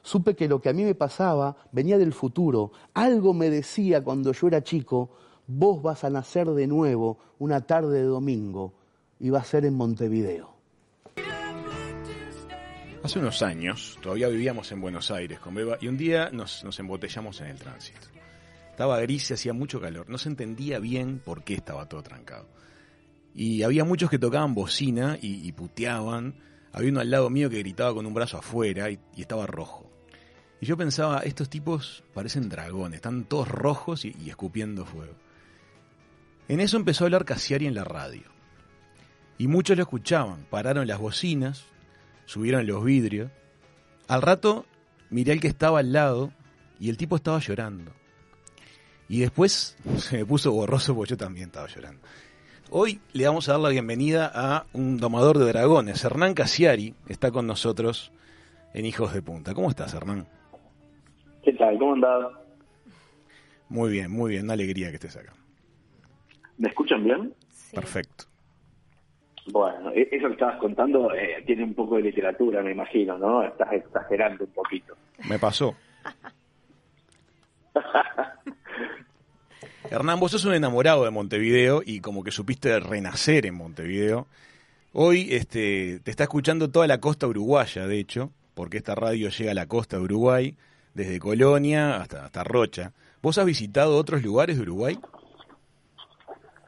Supe que lo que a mí me pasaba venía del futuro. Algo me decía cuando yo era chico, vos vas a nacer de nuevo una tarde de domingo y va a ser en Montevideo. Hace unos años, todavía vivíamos en Buenos Aires con Beba y un día nos, nos embotellamos en el tránsito. Estaba gris y hacía mucho calor. No se entendía bien por qué estaba todo trancado. Y había muchos que tocaban bocina y, puteaban. Había uno al lado mío que gritaba con un brazo afuera y estaba rojo. Y yo pensaba, estos tipos parecen dragones, están todos rojos y, escupiendo fuego. En eso empezó a hablar Cassiari en la radio. Y muchos lo escuchaban, pararon las bocinas, subieron los vidrios. Al rato miré al que estaba al lado y el tipo estaba llorando. Y después [laughs] se me puso borroso porque yo también estaba llorando. Hoy le vamos a dar la bienvenida a un domador de dragones, Hernán Casiari, está con nosotros en Hijos de Punta. ¿Cómo estás, Hernán? ¿Qué tal? ¿Cómo andás? Muy bien, muy bien, una alegría que estés acá. ¿Me escuchan bien? Sí. Perfecto. Bueno, e- eso que estabas contando eh, tiene un poco de literatura, me imagino, ¿no? Estás exagerando un poquito. Me pasó. [laughs] Hernán, vos sos un enamorado de Montevideo y como que supiste renacer en Montevideo. Hoy este, te está escuchando toda la costa uruguaya, de hecho, porque esta radio llega a la costa de Uruguay, desde Colonia hasta, hasta Rocha. ¿Vos has visitado otros lugares de Uruguay?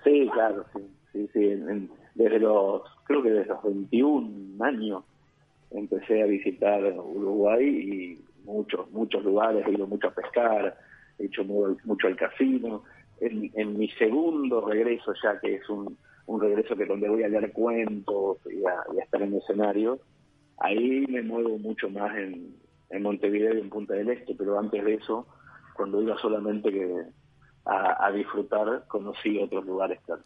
Sí, claro, sí, sí, sí. desde los, creo que desde los 21 años empecé a visitar Uruguay y muchos, muchos lugares, he ido mucho a pescar, he hecho mu- mucho al casino. En, en mi segundo regreso ya, que es un, un regreso que donde voy a leer cuentos y a, y a estar en escenario, ahí me muevo mucho más en, en Montevideo y en Punta del Este, pero antes de eso, cuando iba solamente que a, a disfrutar, conocí otros lugares, claro.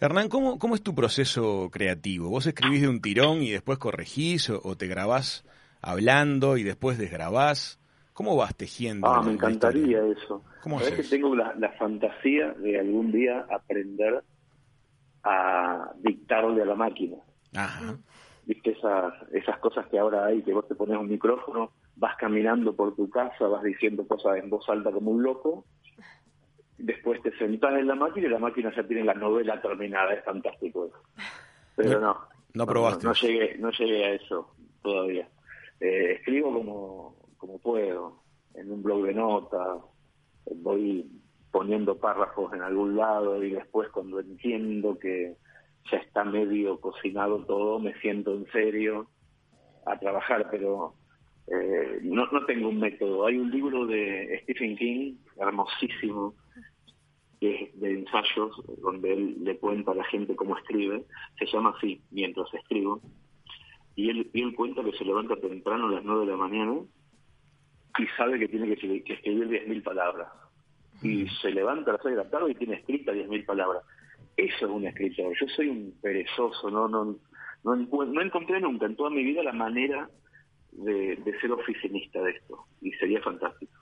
Hernán, ¿cómo, ¿cómo es tu proceso creativo? ¿Vos escribís de un tirón y después corregís o, o te grabás hablando y después desgrabás? ¿Cómo vas tejiendo? Ah, me encantaría eso. ¿Cómo Sabés que tengo la, la fantasía de algún día aprender a dictarle a la máquina. Ajá. Viste esas, esas cosas que ahora hay, que vos te pones un micrófono, vas caminando por tu casa, vas diciendo cosas en voz alta como un loco, después te sentás en la máquina y la máquina ya tiene la novela terminada, es fantástico eso. Pero no. No probaste No, eso. llegué, no llegué a eso todavía. Eh, escribo como, como puedo, en un blog de notas, voy poniendo párrafos en algún lado y después cuando entiendo que ya está medio cocinado todo, me siento en serio a trabajar, pero eh, no, no tengo un método. Hay un libro de Stephen King, hermosísimo, que es de ensayos, donde él le cuenta a la gente cómo escribe, se llama así, mientras escribo, y él, y él cuenta que se levanta temprano a las 9 de la mañana y sabe que tiene que, que escribir 10.000 palabras. Y se levanta a las 6 de la tarde y tiene escritas 10.000 palabras. Eso es un escritor. Yo soy un perezoso, no no no, encontré nunca en toda mi vida la manera de, de ser oficinista de esto. Y sería fantástico.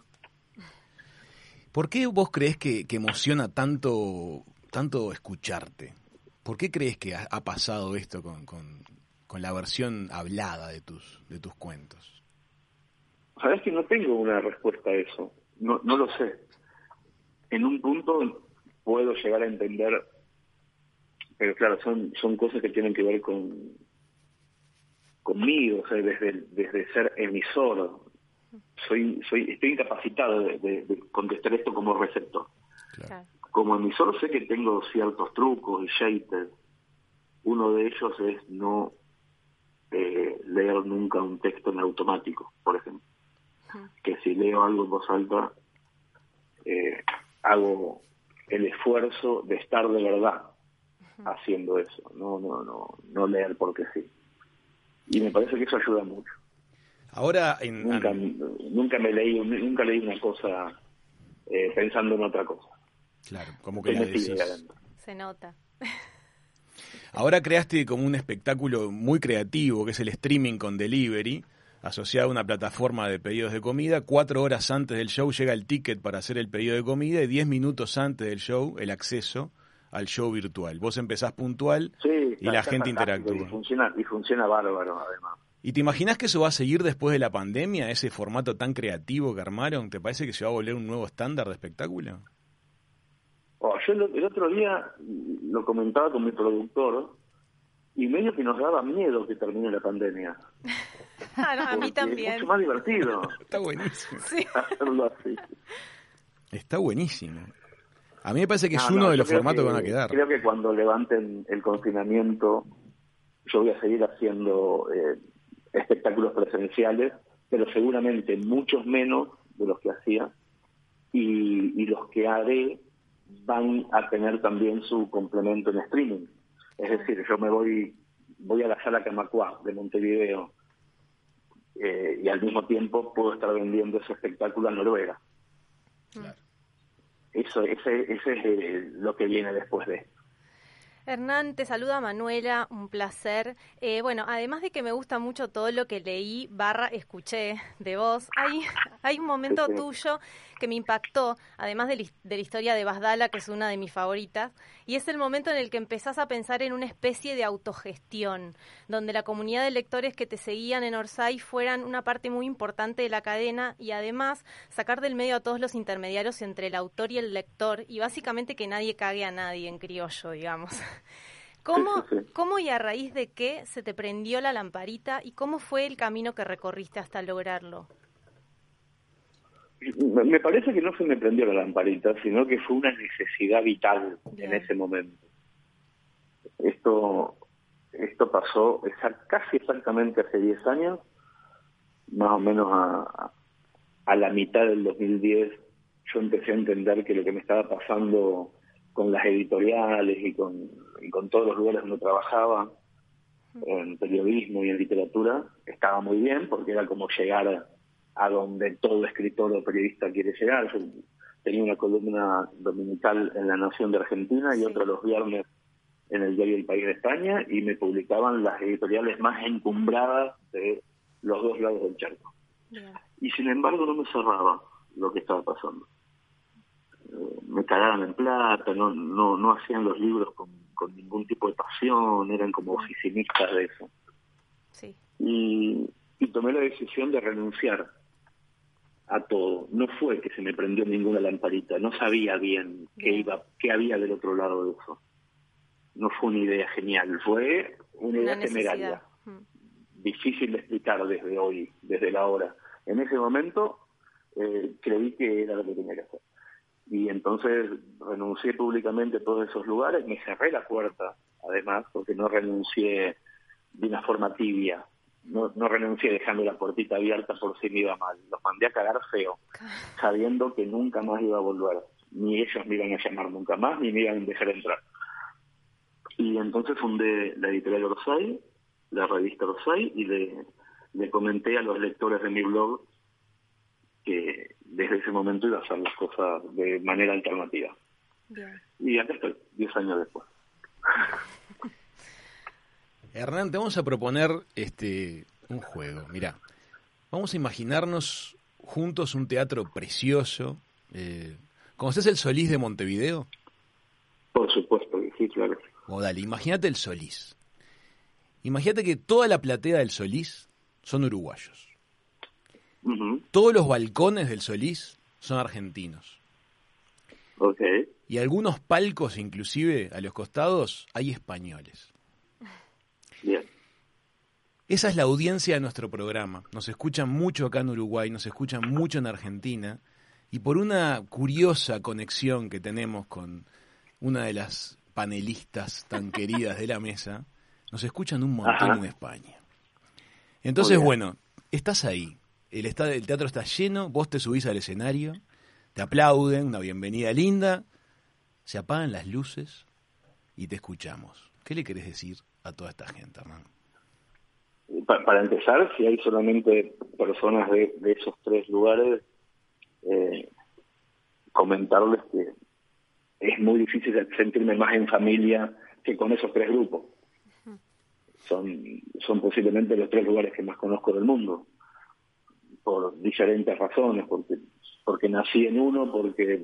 ¿Por qué vos crees que, que emociona tanto, tanto escucharte? ¿Por qué crees que ha, ha pasado esto con, con- con la versión hablada de tus, de tus cuentos? Sabes que no tengo una respuesta a eso. No, no lo sé. En un punto puedo llegar a entender, pero claro, son, son cosas que tienen que ver con conmigo, o sea, desde, desde ser emisor. Soy, soy, estoy incapacitado de, de- de contestar esto como receptor. Claro. Como emisor sé que tengo ciertos trucos y shapers. Uno de ellos es no eh, leer nunca un texto en automático, por ejemplo que si leo algo en voz alta, eh, hago el esfuerzo de estar de verdad haciendo eso, no, no, no, no leer porque sí. Y me parece que eso ayuda mucho. Ahora, en, Nunca, an- nunca me leí, nunca leí una cosa eh, pensando en otra cosa. claro, como que la decís. Se nota. [laughs] Ahora creaste como un espectáculo muy creativo, que es el streaming con delivery, asociado a una plataforma de pedidos de comida. Cuatro horas antes del show llega el ticket para hacer el pedido de comida y diez minutos antes del show el acceso al show virtual. Vos empezás puntual Sí, y la gente interactúa. Y funciona, y funciona bárbaro, además. ¿Y te imaginas que eso va a seguir después de la pandemia, ese formato tan creativo que armaron? ¿Te parece que se va a volver un nuevo estándar de espectáculo? Oh, yo el, el otro día lo comentaba con mi productor y medio que nos daba miedo que termine la pandemia. [laughs] Ah, no, a mí también. Es mucho más divertido [laughs] Está buenísimo. Sí. [laughs] hacerlo así. Está buenísimo. A mí me parece que es No, uno no, de los formatos que, que van a quedar. Creo que cuando levanten el confinamiento, yo voy a seguir haciendo eh, espectáculos presenciales, pero seguramente muchos menos de los que hacía, y, y los que haré van a tener también su complemento en streaming. Es decir, yo me voy voy a la sala Camacuá de Montevideo eh, y al mismo tiempo puedo estar vendiendo ese espectáculo a Noruega. Eso, ese, ese es lo que viene después de. Hernán, te saluda Manuela, un placer. Eh, bueno, además de que me gusta mucho todo lo que leí barra escuché de vos, hay, hay un momento tuyo que me impactó, además de, de la historia de Basdala, que es una de mis favoritas, y es el momento en el que empezás a pensar en una especie de autogestión, donde la comunidad de lectores que te seguían en Orsay fueran una parte muy importante de la cadena y además sacar del medio a todos los intermediarios entre el autor y el lector y básicamente que nadie cague a nadie en criollo, digamos. [laughs] ¿Cómo, Sí, sí, sí. ¿Cómo y a raíz de qué se te prendió la lamparita y cómo fue el camino que recorriste hasta lograrlo? Me parece que no se me prendió la lamparita, sino que fue una necesidad vital Bien. en ese momento. Esto, esto pasó casi exactamente hace 10 años, más o menos a, a la mitad del 2010, yo empecé a entender que lo que me estaba pasando con las editoriales y con, y con todos los lugares donde trabajaba, en periodismo y en literatura, estaba muy bien porque era como llegar a, a donde todo escritor o periodista quiere llegar. Yo tenía una columna dominical en La Nación de Argentina y Sí. otra los viernes en el diario El País de España y me publicaban las editoriales más encumbradas de los dos lados del charco. Y sin embargo no me cerraba lo que estaba pasando. Me cagaban en plata, no, no, no hacían los libros con, con ningún tipo de pasión, eran como oficinistas de eso. Sí. Y, y tomé la decisión de renunciar a todo. No fue que se me prendió ninguna lamparita, no sabía bien qué iba, qué había del otro lado de eso. No fue una idea genial, fue una idea temeraria necesidad. Mm. difícil de explicar desde hoy, desde la hora. En ese momento eh, creí que era lo que tenía que hacer. Y entonces renuncié públicamente a todos esos lugares, me cerré la puerta, además, porque no renuncié de una forma tibia. No, no renuncié dejando la puertita abierta por si me iba mal. Los mandé a cagar feo, [laughs] sabiendo que nunca más iba a volver. Ni ellos me iban a llamar nunca más, ni me iban a dejar entrar. Y entonces fundé la editorial Orsay, la revista Orsay, y le, le comenté a los lectores de mi blog que desde ese momento iba a hacer las cosas de manera alternativa. Bien. Y acá estoy, 10 años después. [laughs] Hernán, te vamos a proponer este un juego. Mira, vamos a imaginarnos juntos un teatro precioso. Eh, ¿Conoces el Solís de Montevideo? Por supuesto que sí, claro. O dale, imagínate el Solís. Imagínate que toda la platea del Solís son uruguayos. Todos los balcones del Solís son argentinos. Ok, Y algunos palcos, inclusive a los costados, hay españoles. bien. Esa es la audiencia de nuestro programa. Nos escuchan mucho acá en Uruguay, nos escuchan mucho en Argentina. Y por una curiosa conexión que tenemos con una de las panelistas tan [laughs] queridas de la mesa, nos escuchan un montón Ajá. en España. Entonces, bueno, estás ahí. El, esta- el teatro está lleno, vos te subís al escenario, te aplauden, una bienvenida linda, se apagan las luces y te escuchamos. ¿Qué le querés decir a toda esta gente, Hernán? Pa- para empezar, si hay solamente personas de, de esos tres lugares, eh, comentarles que es muy difícil sentirme más en familia que con esos tres grupos. Son, son posiblemente los tres lugares que más conozco del mundo, por diferentes razones, porque, porque nací en uno, porque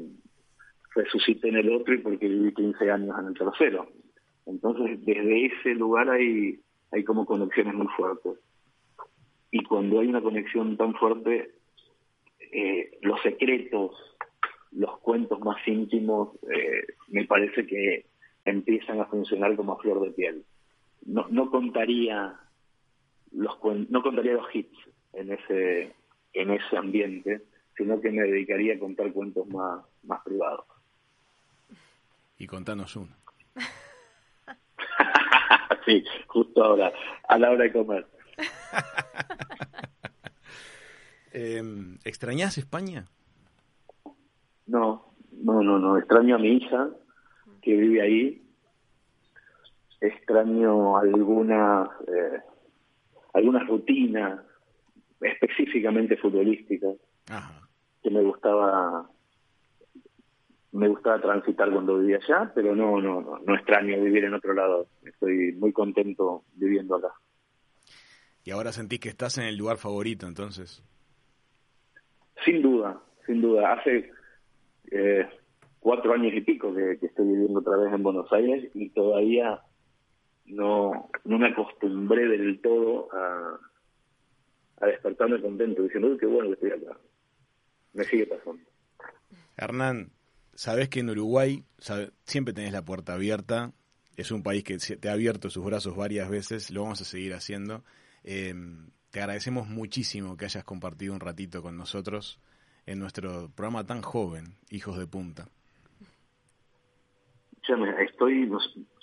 resucité en el otro y porque viví 15 años en el tercero. Entonces, desde ese lugar hay, hay como conexiones muy fuertes. Y cuando hay una conexión tan fuerte, eh, los secretos, los cuentos más íntimos, eh, me parece que empiezan a funcionar como a flor de piel. No, no contaría los no contaría los hits en ese en ese ambiente, sino que me dedicaría a contar cuentos más, más privados. Y contanos uno. [laughs] sí, justo ahora, a la hora de comer. [laughs] eh, ¿Extrañás España? No, no, no, no. Extraño a mi hija, que vive ahí. Extraño algunas, eh, algunas rutinas específicamente futbolísticas que me gustaba me gustaba transitar cuando vivía allá, pero no, no, no, no extraño vivir en otro lado. Estoy muy contento viviendo acá. ¿Y ahora sentís que estás en el lugar favorito entonces? Sin duda, sin duda. Hace eh, cuatro años y pico que, estoy viviendo otra vez en Buenos Aires y todavía no, no me acostumbré del todo a, a despertarme contento, diciendo, uy, qué bueno que estoy acá. Me sigue pasando. Hernán, sabes que en Uruguay siempre tenés la puerta abierta. Es un país que te ha abierto sus brazos varias veces. Lo vamos a seguir haciendo. Em, te agradecemos muchísimo que hayas compartido un ratito con nosotros en nuestro programa tan joven, Hijos de Punta. Ya me, estoy,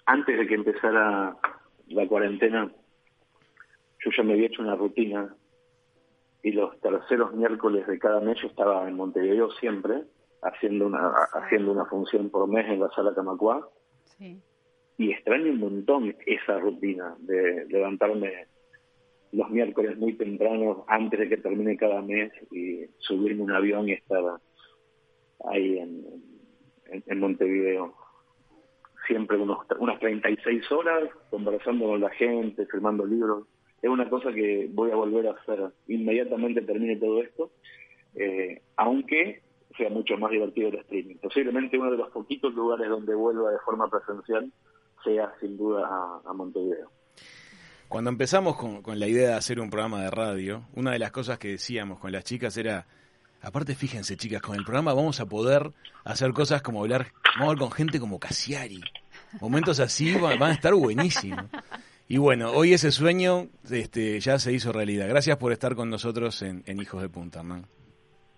antes de que empezara la cuarentena, yo ya me había hecho una rutina y los terceros miércoles de cada mes yo estaba en Montevideo siempre haciendo una haciendo una función por mes en la sala Camacuá. Y extraño un montón esa rutina de levantarme los miércoles muy temprano antes de que termine cada mes y subirme un avión y estar ahí en, en, Montevideo. Siempre unos, unas 36 horas conversando con la gente, firmando libros es una cosa que voy a volver a hacer inmediatamente termine todo esto, eh, aunque sea mucho más divertido el streaming. Posiblemente uno de los poquitos lugares donde vuelva de forma presencial sea sin duda a, Montevideo. Cuando empezamos con, con, la idea de hacer un programa de radio, una de las cosas que decíamos con las chicas era, aparte fíjense chicas, con el programa vamos a poder hacer cosas como hablar, vamos a hablar con gente como Casiari. Momentos así van a estar buenísimos. Y bueno, hoy ese sueño este, ya se hizo realidad. Gracias por estar con nosotros en, Hijos de Punta, man.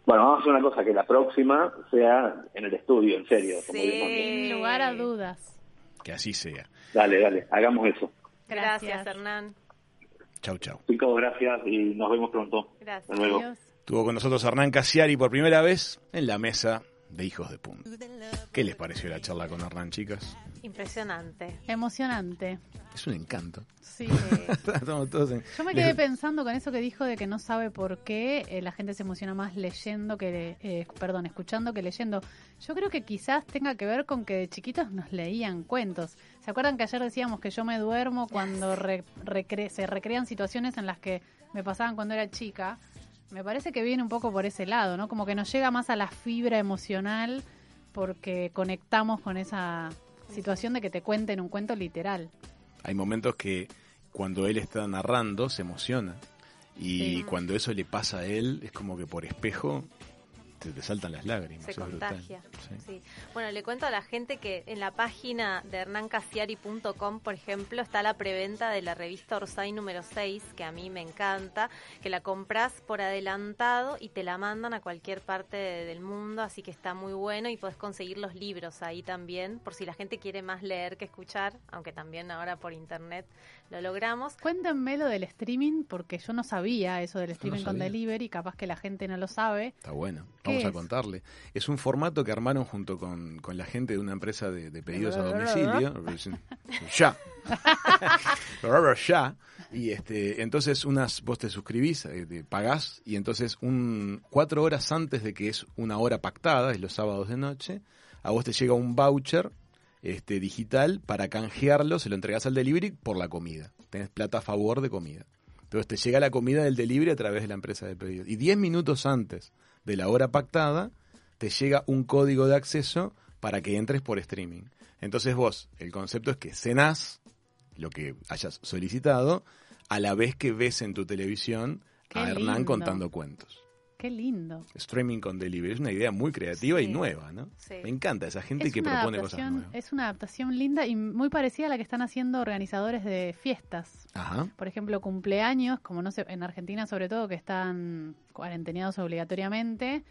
Bueno, vamos a hacer una cosa, que la próxima sea en el estudio, en serio. Sin lugar a dudas. Que así sea. Dale, dale, hagamos eso. Gracias, Hernán. Chau, chau. Chicos, gracias y nos vemos pronto. Gracias. luego. Tuvo con nosotros Hernán Casiari por primera vez en la mesa de Hijos de Punta. ¿Qué les pareció la charla con Hernán, chicas? Impresionante. Emocionante. Es un encanto. Sí. [laughs] Yo me quedé pensando con eso que dijo de que no sabe por qué eh, la gente se emociona más leyendo que, eh, perdón, escuchando que leyendo. Yo creo que quizás tenga que ver con que de chiquitos nos leían cuentos. ¿Se acuerdan que ayer decíamos que yo me duermo cuando se recrean situaciones en las que me pasaban cuando era chica? Me parece que viene un poco por ese lado, ¿no? Como que nos llega más a la fibra emocional porque conectamos con esa situación de que te cuenten un cuento literal. Hay momentos que cuando él está narrando se emociona y cuando eso le pasa a él es como que por espejo te, saltan las lágrimas. Se contagia. Bueno, le cuento a la gente que en la página de hernancasiari.com, por ejemplo, está la preventa de la revista Orsay número 6, que a mí me encanta, que la compras por adelantado y te la mandan a cualquier parte del mundo, así que está muy bueno y puedes conseguir los libros ahí también, por si la gente quiere más leer que escuchar, aunque también ahora por internet lo logramos. Cuéntenme lo del streaming, porque yo no sabía eso del streaming con delivery, capaz que la gente no lo sabe. Está bueno, vamos a contarle. Es un formato que armaron junto con, con la gente de una empresa de, pedidos a domicilio. ya. ya. Y este, entonces unas, vos te suscribís, eh, te pagás, y entonces un, cuatro horas antes de que es una hora pactada, es los sábados de noche, a vos te llega un voucher este, digital para canjearlo, se lo entregas al delivery por la comida. Tenés plata a favor de comida. Entonces te llega la comida del delivery a través de la empresa de pedidos. Y 10 minutos antes de la hora pactada, te llega un código de acceso para que entres por streaming. Entonces vos, el concepto es que cenás lo que hayas solicitado a la vez que ves en tu televisión Qué a Hernán lindo. contando cuentos. Qué lindo. Streaming con delivery es una idea muy creativa y nueva, ¿no? Sí. Me encanta esa gente Es que propone cosas nuevas. es una adaptación linda y muy parecida a la que están haciendo organizadores de fiestas. Ajá. Por ejemplo, cumpleaños, como no sé, en Argentina sobre todo, que están cuarenteneados obligatoriamente.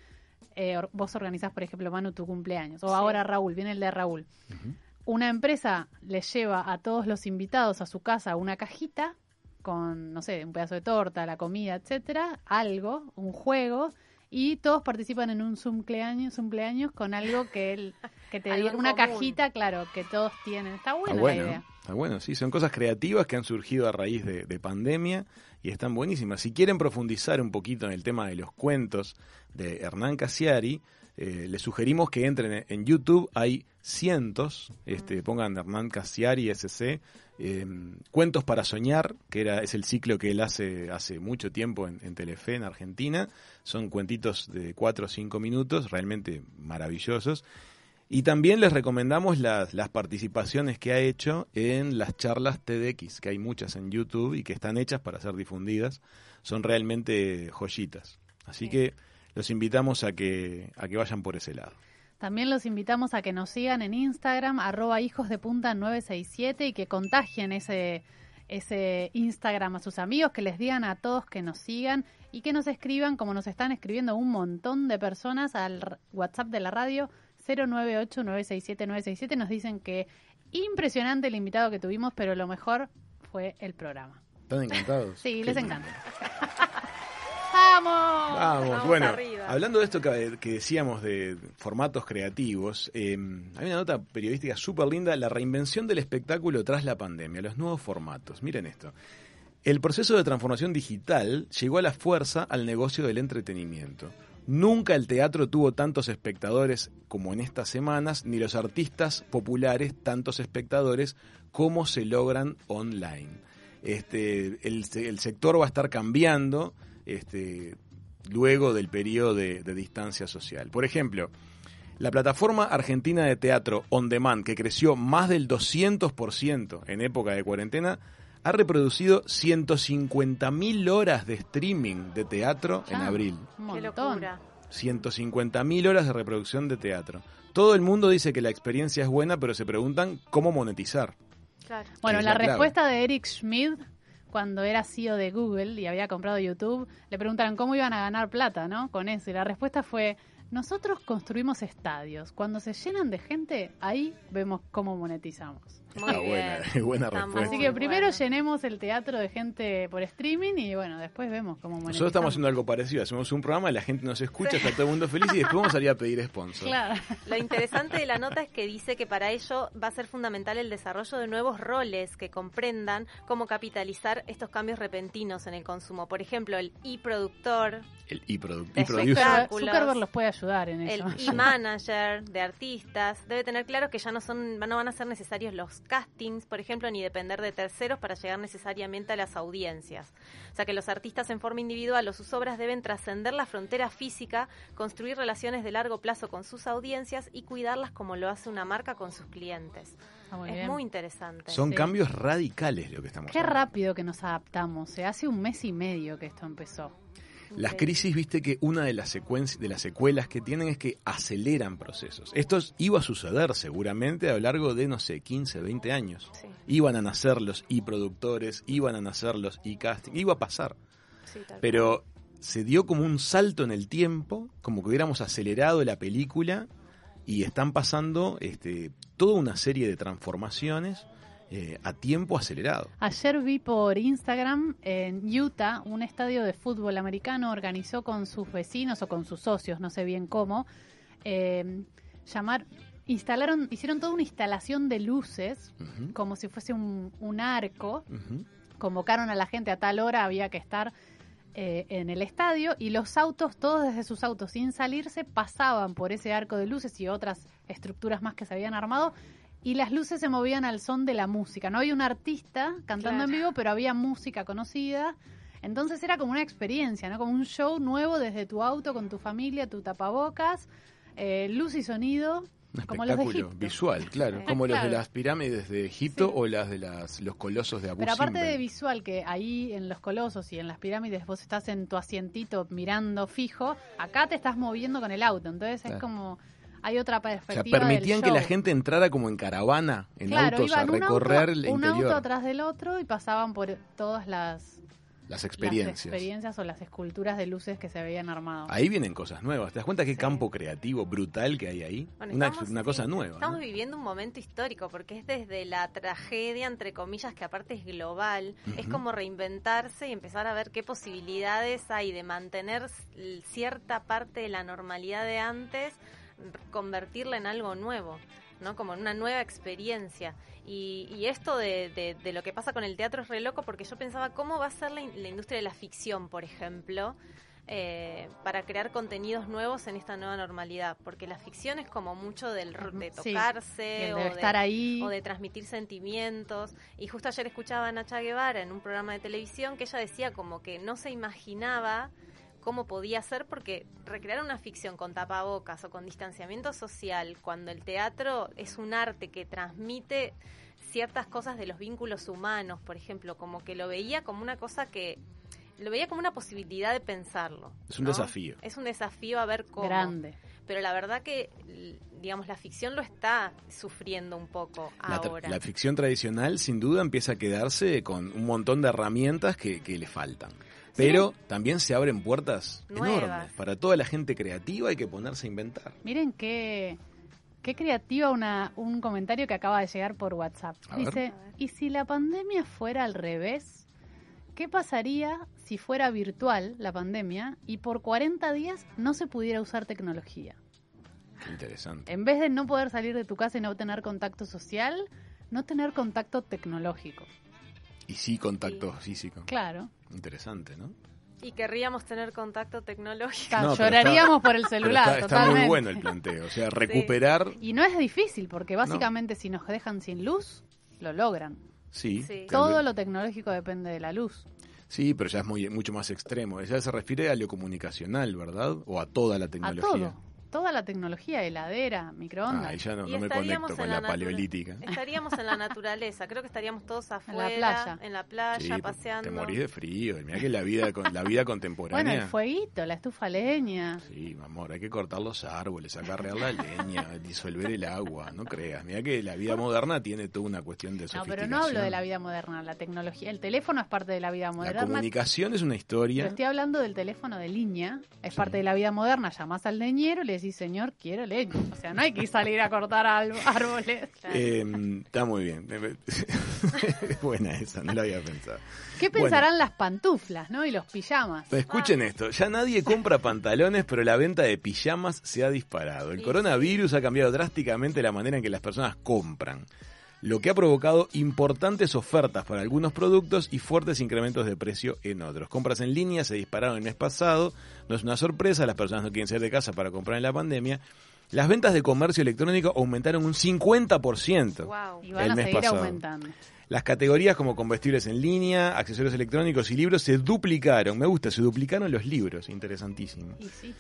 eh, vos organizás, por ejemplo, Manu, tu cumpleaños. O Sí. ahora Raúl, viene el de Raúl. Una empresa le lleva a todos los invitados a su casa una cajita con, no sé, un pedazo de torta, la comida, etcétera, algo, un juego, y todos participan en un cumpleaños, cumpleaños con algo que él, que te [laughs] diga, una común. cajita, claro, que todos tienen. Está buena Está la idea. está bueno, sí, son cosas creativas que han surgido a raíz de, de pandemia y están buenísimas. Si quieren profundizar un poquito en el tema de los cuentos de Hernán Casiari, eh, les sugerimos que entren en- YouTube, hay cientos, este, pongan Hernán Casiari SC, eh, Cuentos para Soñar, que era, es el ciclo que él hace hace mucho tiempo en, en Telefe, en Argentina, son cuentitos de 4 o 5 minutos, realmente maravillosos. Y también les recomendamos las, las participaciones que ha hecho en las charlas TEDx, que hay muchas en YouTube y que están hechas para ser difundidas. Son realmente joyitas. Así Sí. que los invitamos a que, a que vayan por ese lado. También los invitamos a que nos sigan en Instagram, arroba hijos de punta 967 y que contagien ese, ese Instagram a sus amigos, que les digan a todos que nos sigan y que nos escriban, como nos están escribiendo un montón de personas al WhatsApp de la radio 098-967-967. Nos dicen que impresionante el invitado que tuvimos, pero lo mejor fue el programa. ¿Están encantados? Sí, les encanta. [laughs] ¡Vamos! Vamos, Vamos bueno, arriba. hablando de esto que, que decíamos de formatos creativos, eh, hay una nota periodística súper linda, la reinvención del espectáculo tras la pandemia, los nuevos formatos. Miren esto. El proceso de transformación digital llegó a la fuerza al negocio del entretenimiento. Nunca el teatro tuvo tantos espectadores como en estas semanas, ni los artistas populares tantos espectadores como se logran online. Este, el, el sector va a estar cambiando este, luego del periodo de, de distancia social. Por ejemplo, la plataforma argentina de teatro On Demand, que creció más del 200% en época de cuarentena, ha reproducido 150.000 horas de streaming de teatro en abril. Qué locura. 150.000 horas de reproducción de teatro. Todo el mundo dice que la experiencia es buena, pero se preguntan cómo monetizar. Claro. Bueno, la la respuesta de Eric Schmidt, cuando era CEO de Google y había comprado YouTube, le preguntaron cómo iban a ganar plata, ¿no? Con eso. Y la respuesta fue, nosotros construimos estadios. Cuando se llenan de gente, ahí vemos cómo monetizamos. Muy Está bien. [laughs] buena, respuesta. Así que primero bueno. llenemos el teatro de gente por streaming y bueno, después vemos cómo monetizamos. Nosotros estamos haciendo algo parecido, hacemos un programa, la gente nos escucha, está todo el mundo feliz y después vamos a salir a pedir sponsor. Claro. Lo interesante de la nota es que dice que para ello va a ser fundamental el desarrollo de nuevos roles que comprendan cómo capitalizar estos cambios repentinos en el consumo. Por ejemplo, el e-productor, El e-product- De e-producer. Zuckerberg, los puede ayudar en el eso. e-manager de artistas. Debe tener claro que ya no son no van a ser necesarios los castings, por ejemplo, ni depender de terceros para llegar necesariamente a las audiencias. O sea que los artistas en forma individual o sus obras deben trascender la frontera física, construir relaciones de largo plazo con sus audiencias y cuidarlas como lo hace una marca con sus clientes. Muy es bien. muy interesante. Son Sí. cambios radicales lo que estamos Qué hablando. rápido que nos adaptamos. eh. Hace un mes y medio que esto empezó. Las crisis, viste que una de las, de las secuelas que tienen es que aceleran procesos. Esto es- iba a suceder seguramente a lo largo de, no sé, 15, 20 años. Sí, Iban a nacer los e-productores, iban a nacer los e-casting, iba a pasar. sí. Pero se dio como un salto en el tiempo, como que hubiéramos acelerado la película y están pasando este, toda una serie de transformaciones eh, a tiempo acelerado. Ayer vi por Instagram en Utah un estadio de fútbol americano organizó con sus vecinos o con sus socios, no sé bien cómo, eh, llamar, instalaron, hicieron toda una instalación de luces como si fuese un, un arco, convocaron a la gente a tal hora, había que estar eh, en el estadio y los autos, todos desde sus autos sin salirse, pasaban por ese arco de luces y otras estructuras más que se habían armado y las luces se movían al son de la música. No había un artista cantando en vivo, pero había música conocida. Entonces era como una experiencia, ¿no? Como un show nuevo desde tu auto, con tu familia, tu tapabocas, eh, luz y sonido. Un Como los de visual, claro. Sí. [laughs] Como los de las pirámides de Egipto Sí. o las de las, los colosos de Abu Pero aparte Simbel. de visual, que ahí en los colosos y en las pirámides vos estás en tu asientito mirando fijo, acá te estás moviendo con el auto. Entonces Claro. es como. Hay otra O sea, perspectiva. permitían del que la show. gente entrara como en caravana, en claro, autos, a iban un recorrer auto, el un interior. auto atrás del otro y pasaban por todas las, las las experiencias. experiencias o las esculturas de luces que se habían armado. Ahí vienen cosas nuevas. ¿Te das cuenta qué Sí. campo creativo brutal que hay ahí? Bueno, una, estamos- una cosa sí, nueva. Estamos ¿no? viviendo un momento histórico porque es desde la tragedia, entre comillas, que aparte es global. Es Ujú. como reinventarse y empezar a ver qué posibilidades hay de mantener cierta parte de la normalidad de antes, convertirla en algo nuevo. ¿no? Como en una nueva experiencia. Y, y esto de, de- de lo que pasa con el teatro es re loco porque yo pensaba cómo va a ser la, in- la industria de la ficción, por ejemplo, eh, para crear contenidos nuevos en esta nueva normalidad. Porque la ficción es como mucho del, de tocarse o de de, estar ahí. o de transmitir sentimientos. Y justo ayer escuchaba a Nacha Guevara en un programa de televisión que ella decía como que no se imaginaba cómo podía ser porque recrear una ficción con tapabocas o con distanciamiento social cuando el teatro es un arte que transmite ciertas cosas de los vínculos humanos, por ejemplo, como que lo veía como una cosa que lo veía como una posibilidad de pensarlo. Es un ¿no? desafío. Es un desafío a ver cómo grande. pero la verdad que digamos la ficción lo está sufriendo un poco La, ahora. la ficción tradicional sin duda empieza a quedarse con un montón de herramientas que, que le faltan. Pero también se abren puertas Nuevas. enormes. Para toda la gente creativa hay que ponerse a inventar. Miren qué, qué creativa una, un comentario que acaba de llegar por WhatsApp. A ver. Dice, ¿y si la pandemia fuera al revés? ¿Qué pasaría si fuera virtual la pandemia y por 40 días no se pudiera usar tecnología? Qué interesante. En vez de no poder salir de tu casa y no tener contacto social, no tener contacto tecnológico. Y sí, contacto físico. Claro. Interesante, ¿no? Y querríamos tener contacto tecnológico. No, lloraríamos por el celular, está, está totalmente. muy bueno el planteo. O sea, [laughs] recuperar, Y no es difícil, porque básicamente si nos dejan sin luz, lo logran. sí. Todo lo tecnológico depende de la luz. Sí, pero ya es muy, mucho más extremo. Ya se refiere a lo comunicacional, ¿verdad? O a toda la A tecnología. todo. Toda la tecnología, heladera, microondas. Ah, y ya no, Y no me estaríamos conecto con en la, la paleolítica. Estaríamos en la naturaleza, creo que estaríamos todos [laughs] afuera, playa. en la playa, Sí, te paseando. morís de frío. Mirá que la vida, con, la vida bueno, contemporánea. el fueguito, la estufa leña. Sí, mi amor, hay que cortar los árboles, acarrear la leña, [laughs] disolver el agua, no creas. Mira que la vida moderna tiene toda una cuestión de No, sofisticación. pero no hablo de la vida moderna, la tecnología. El teléfono es parte de la vida La moderna. comunicación es una Pero historia. estoy hablando del teléfono de línea, es Sí. parte de la vida moderna. Llamás al leñero le decís, señor, quiero leña. O sea, no hay que salir a cortar al- [laughs] árboles. Claro. Eh, está muy bien. [laughs] Buena esa, no la había pensado. ¿Qué Bueno. pensarán las pantuflas, no? Y los pijamas. Escuchen esto, ya nadie [laughs] compra pantalones, pero la venta de pijamas se ha disparado. El Sí, coronavirus ha cambiado drásticamente la manera en que las personas compran, lo que ha provocado importantes ofertas para algunos productos y fuertes incrementos de precio en otros. Compras en línea se dispararon el mes pasado, no es una sorpresa, las personas no quieren salir de casa para comprar en la pandemia. Las ventas de comercio electrónico aumentaron un 50%. Wow. Y van el a mes seguir pasado. aumentando. Las categorías como comestibles en línea, accesorios electrónicos y libros se duplicaron. Me gusta, se duplicaron los libros, interesantísimo. Y sí.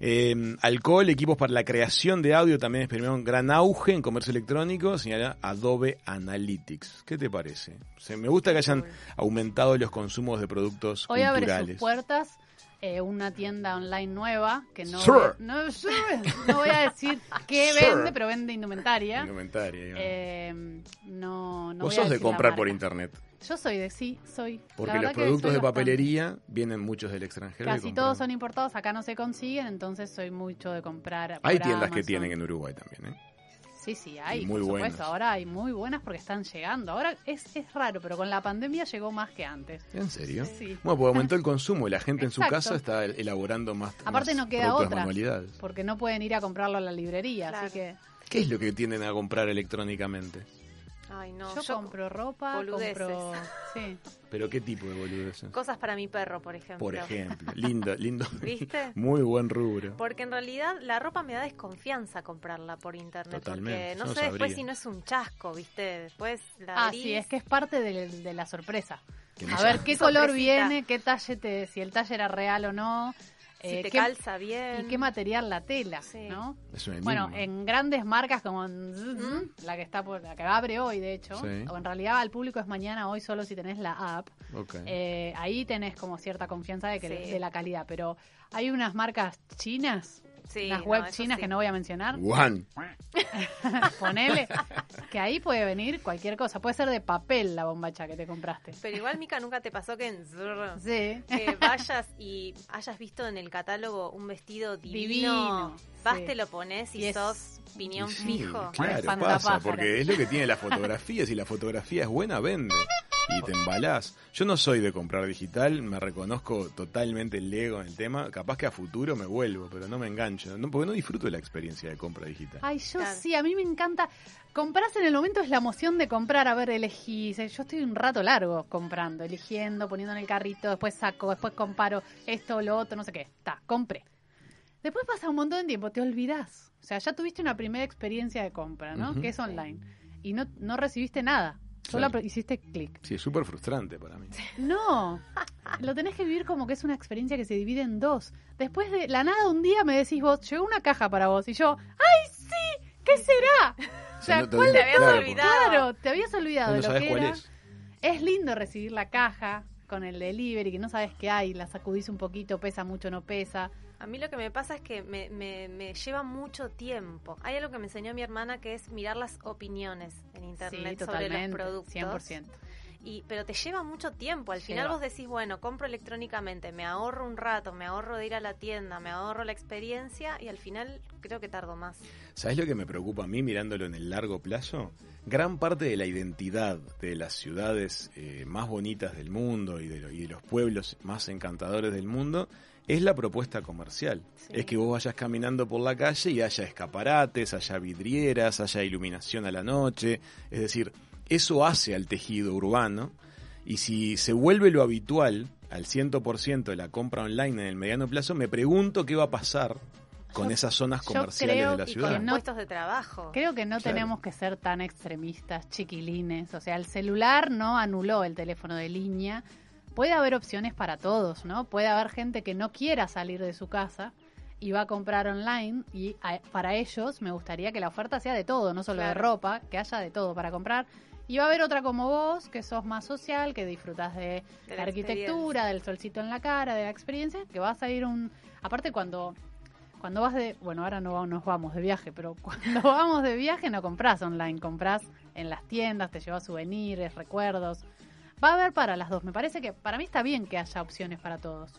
Eh, alcohol, equipos para la creación de audio también experimentaron gran auge en comercio electrónico, señala Adobe Analytics. ¿Qué te parece? O sea, me gusta que hayan aumentado los consumos de productos Hoy abre sus culturales. puertas eh, una tienda online nueva que no, voy, no, no voy a decir qué vende, pero vende indumentaria. Indumentaria. Eh, no, no Vos voy a sos de decir la comprar por internet, Yo soy de sí, soy. porque los productos de bastante. papelería vienen muchos del extranjero. Casi todos son importados, acá no se consiguen, entonces soy mucho de comprar. Hay por tiendas que tienen en Uruguay también, ¿eh? Sí, sí, hay, muy por buenas. supuesto. Ahora hay muy buenas porque están llegando. Ahora es, es raro, pero con la pandemia llegó más que antes. ¿En serio? Sí. Bueno, pues aumentó [laughs] el consumo y la gente en su casa está elaborando más. Aparte más no queda otra. Porque no pueden ir a comprarlo a la librería, Claro. así que ¿Qué es lo que tienden a comprar electrónicamente? Ay, no. yo, yo- compro ropa, boludeces. compro... [laughs] Sí. ¿Pero qué tipo de boludeces? Cosas para mi perro, por ejemplo. Por ejemplo, lindo, lindo. [laughs] ¿Viste? [laughs] Muy buen rubro. Porque en realidad la ropa me da desconfianza comprarla por internet. Totalmente, Porque no no sé después sabría. si no es un chasco, ¿viste? Después la Ah, abrís. sí, es que es parte de, de la sorpresa. A ver qué color Sorpresita. viene, qué talle te, si el talle era real o no. Si eh, te qué- calza bien. y qué material la tela, Sí. ¿no? Es un. Bueno, en grandes marcas como en la que está por, la que abre hoy, de hecho, Sí. o en realidad al público es mañana, hoy solo si tenés la app. Eh, ahí tenés como cierta confianza de que Sí. de la calidad, pero hay unas marcas chinas, Sí, unas no, web eso chinas sí. que no voy a mencionar, Wuhan. [laughs] ponele, que ahí puede venir cualquier cosa. Puede ser de papel la bombacha que te compraste. Pero igual, Mica, nunca te pasó que en Zurr, Sí. que vayas y hayas visto en el catálogo un vestido divino, Divino, vas, sí. te lo pones y, Y es- sos piñón fijo. Claro, pasa, porque es lo que tiene la fotografía. Si la fotografía es buena, vende. Y te embalás. Yo no soy de comprar digital, me reconozco totalmente el ego en el tema. Capaz que a futuro me vuelvo, pero no me engancho. No, porque no disfruto de la experiencia de compra digital. Ay, yo Claro. sí, a mí me encanta. Comprás en el momento es la emoción de comprar, a ver, elegís. Yo estoy un rato largo comprando, eligiendo, poniendo en el carrito, después saco, después comparo esto, lo otro, no sé qué. Está, compré. Después pasa un montón de tiempo, te olvidás. O sea, ya tuviste una primera experiencia de compra, ¿no? Que es online. Y no, no recibiste nada. Solo Claro. hiciste clic. Sí, es súper frustrante para mí. [laughs] No, lo tenés que vivir como que es una experiencia que se divide en dos. Después de la nada, un día me decís vos, llegó una caja para vos. Y yo, ¡ay, sí! ¿Qué será? [laughs] O sea, no te ¿cuál te habías claro, olvidado? Claro, te habías olvidado No de lo sabes que cuál era. es. Es lindo recibir la caja con el delivery, que no sabes qué hay, la sacudís un poquito, pesa mucho, no pesa. A mí lo que me pasa es que me, me, me lleva mucho tiempo. Hay algo que me enseñó mi hermana que es mirar las opiniones en internet sí, sobre los totalmente, productos. 100%. Y, pero te lleva mucho tiempo. Al final Lleva. vos decís, bueno, compro electrónicamente, me ahorro un rato, me ahorro de ir a la tienda, me ahorro la experiencia y al final creo que tardo más. ¿Sabes lo que me preocupa a mí mirándolo en el largo plazo? Gran parte de la identidad de las ciudades eh, más bonitas del mundo y de, lo- y de los pueblos más encantadores del mundo es la propuesta comercial. Sí. Es que vos vayas caminando por la calle y haya escaparates, haya vidrieras, haya iluminación a la noche. Es decir, eso hace al tejido urbano y si se vuelve lo habitual al 100% de la compra online en el mediano plazo, me pregunto qué va a pasar con Yo- esas zonas yo comerciales creo de la Y ciudad. con no- puestos de trabajo. Creo que no Claro. tenemos que ser tan extremistas, chiquilines. O sea, el celular no anuló el teléfono de línea. Puede haber opciones para todos, ¿no? Puede haber gente que no quiera salir de su casa y va a comprar online y a- para ellos me gustaría que la oferta sea de todo, no solo de ropa, que haya de todo para comprar. Y va a haber otra como vos, que sos más social, que disfrutas de, De la arquitectura, del solcito en la cara, de la experiencia, que vas a ir un... Aparte cuando cuando vas de, bueno, ahora no nos vamos de viaje, pero [laughs] cuando vamos de viaje no compras online, compras en las tiendas, te llevas souvenirs, recuerdos. Va a haber para las dos. Me parece que para mí está bien que haya opciones para todos.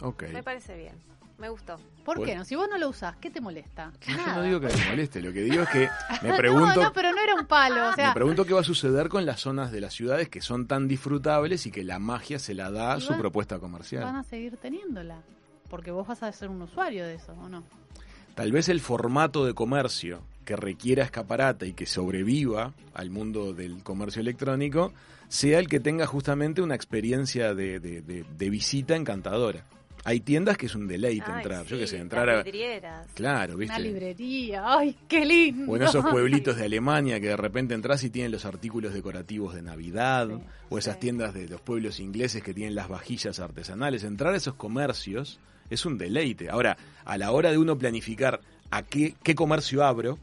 Ok. Me parece bien. Me gustó. ¿Por Bueno. qué no? Si vos no lo usás, ¿qué te molesta? No, yo no digo que me moleste, lo que digo es que [laughs] me pregunto, No, no, pero no era un palo. O sea, me pregunto qué va a suceder con las zonas de las ciudades que son tan disfrutables y que la magia se la da a su van- propuesta van comercial. a seguir teniéndola. Porque vos vas a ser un usuario de eso, ¿o no? Tal vez el formato de comercio que requiera escaparate y que sobreviva al mundo del comercio electrónico sea el que tenga justamente una experiencia de, de- de- de visita encantadora. Hay tiendas que es un deleite Ay, entrar, yo que sé, entrar a... vidrieras. Claro, Una ¿viste? librería. ¡Ay, qué lindo! O en esos [laughs] pueblitos de Alemania que de repente entras y tienen los artículos decorativos de Navidad, Sí, o esas sí. tiendas de los pueblos ingleses que tienen las vajillas artesanales. Entrar a esos comercios es un deleite. Ahora, a la hora de uno planificar a qué, qué comercio abro,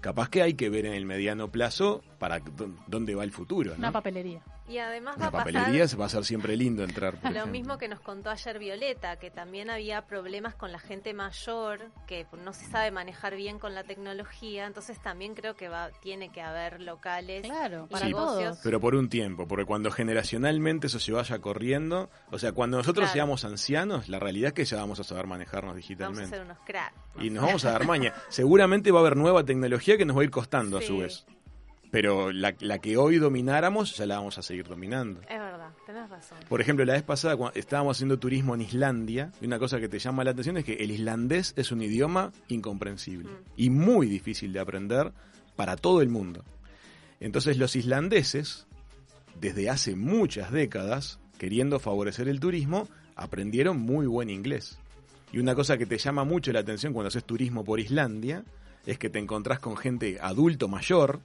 capaz que hay que ver en el mediano plazo para dó- dónde va el futuro. Una papelería. Y además va a pasar papelería va a ser siempre lindo entrar. por [laughs] lo ejemplo. mismo que nos contó ayer Violeta, que también había problemas con la gente mayor, que no se sabe manejar bien con la tecnología, entonces también creo que va tiene que haber locales Claro, para Sí. todos. negocios. Pero por un tiempo, porque cuando generacionalmente eso se vaya corriendo, o sea, cuando nosotros Claro. seamos ancianos, la realidad es que ya vamos a saber manejarnos Vamos a digitalmente. ser unos cracks. Y nos vamos a dar maña. Seguramente va a haber nueva tecnología que nos va a ir costando a su vez. Pero la, la que hoy domináramos, ya la vamos a seguir dominando. Es verdad, tenés razón. Por ejemplo, la vez pasada cuando estábamos haciendo turismo en Islandia, y una cosa que te llama la atención es que el islandés es un idioma incomprensible Mm. y muy difícil de aprender para todo el mundo. Entonces los islandeses, desde hace muchas décadas, queriendo favorecer el turismo, aprendieron muy buen inglés. Y una cosa que te llama mucho la atención cuando haces turismo por Islandia es que te encontrás con gente adulto mayor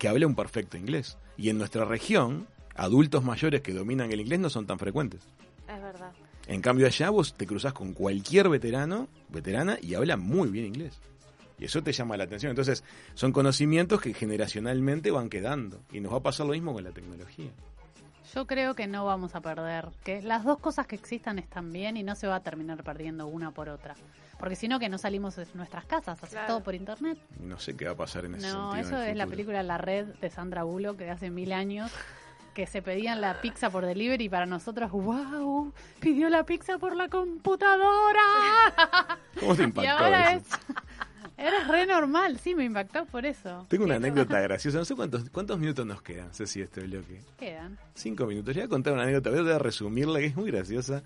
que habla un perfecto inglés. Y en nuestra región, adultos mayores que dominan el inglés no son tan frecuentes. Es verdad. En cambio allá vos te cruzás con cualquier veterano, veterana, y habla muy bien inglés. Y eso te llama la atención. Entonces, son conocimientos que generacionalmente van quedando. Y nos va a pasar lo mismo con la tecnología. Yo creo que no vamos a perder, que las dos cosas que existan están bien y no se va a terminar perdiendo una por otra. Porque si no, que no salimos de nuestras casas, hace Claro. todo por internet. No sé qué va a pasar en ese No, sentido. en eso es la película La Red de Sandra Bullock de hace mil años, que se pedían la pizza por delivery y para nosotros, wow, pidió la pizza por la computadora. [laughs] ¿Cómo te y impactó ahora eso? es... Eres re normal, sí, me impactó por eso. Tengo una anécdota graciosa. No sé cuántos, cuántos minutos nos quedan, Ceci, este bloque. Quedan. Cinco minutos. Le voy a contar una anécdota, voy a resumirla, que es muy graciosa.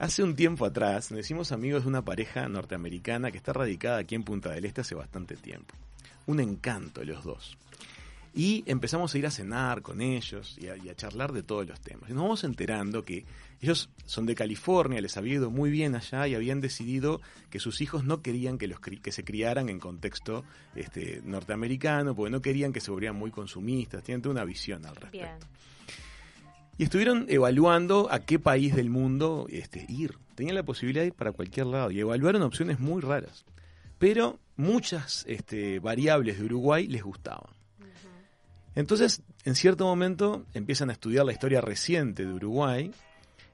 Hace un tiempo atrás nos hicimos amigos de una pareja norteamericana que está radicada aquí en Punta del Este hace bastante tiempo. Un encanto los dos. Y empezamos a ir a cenar con ellos y a, charlar de todos los temas. Y nos vamos enterando que ellos son de California, les había ido muy bien allá y habían decidido que sus hijos no querían que, los, que se criaran en contexto este, norteamericano, porque no querían que se volvieran muy consumistas, tienen toda una visión al respecto. Bien. Y estuvieron evaluando a qué país del mundo este, ir. Tenían la posibilidad de ir para cualquier lado y evaluaron opciones muy raras. Pero muchas este, variables de Uruguay les gustaban. Entonces, en cierto momento, empiezan a estudiar la historia reciente de Uruguay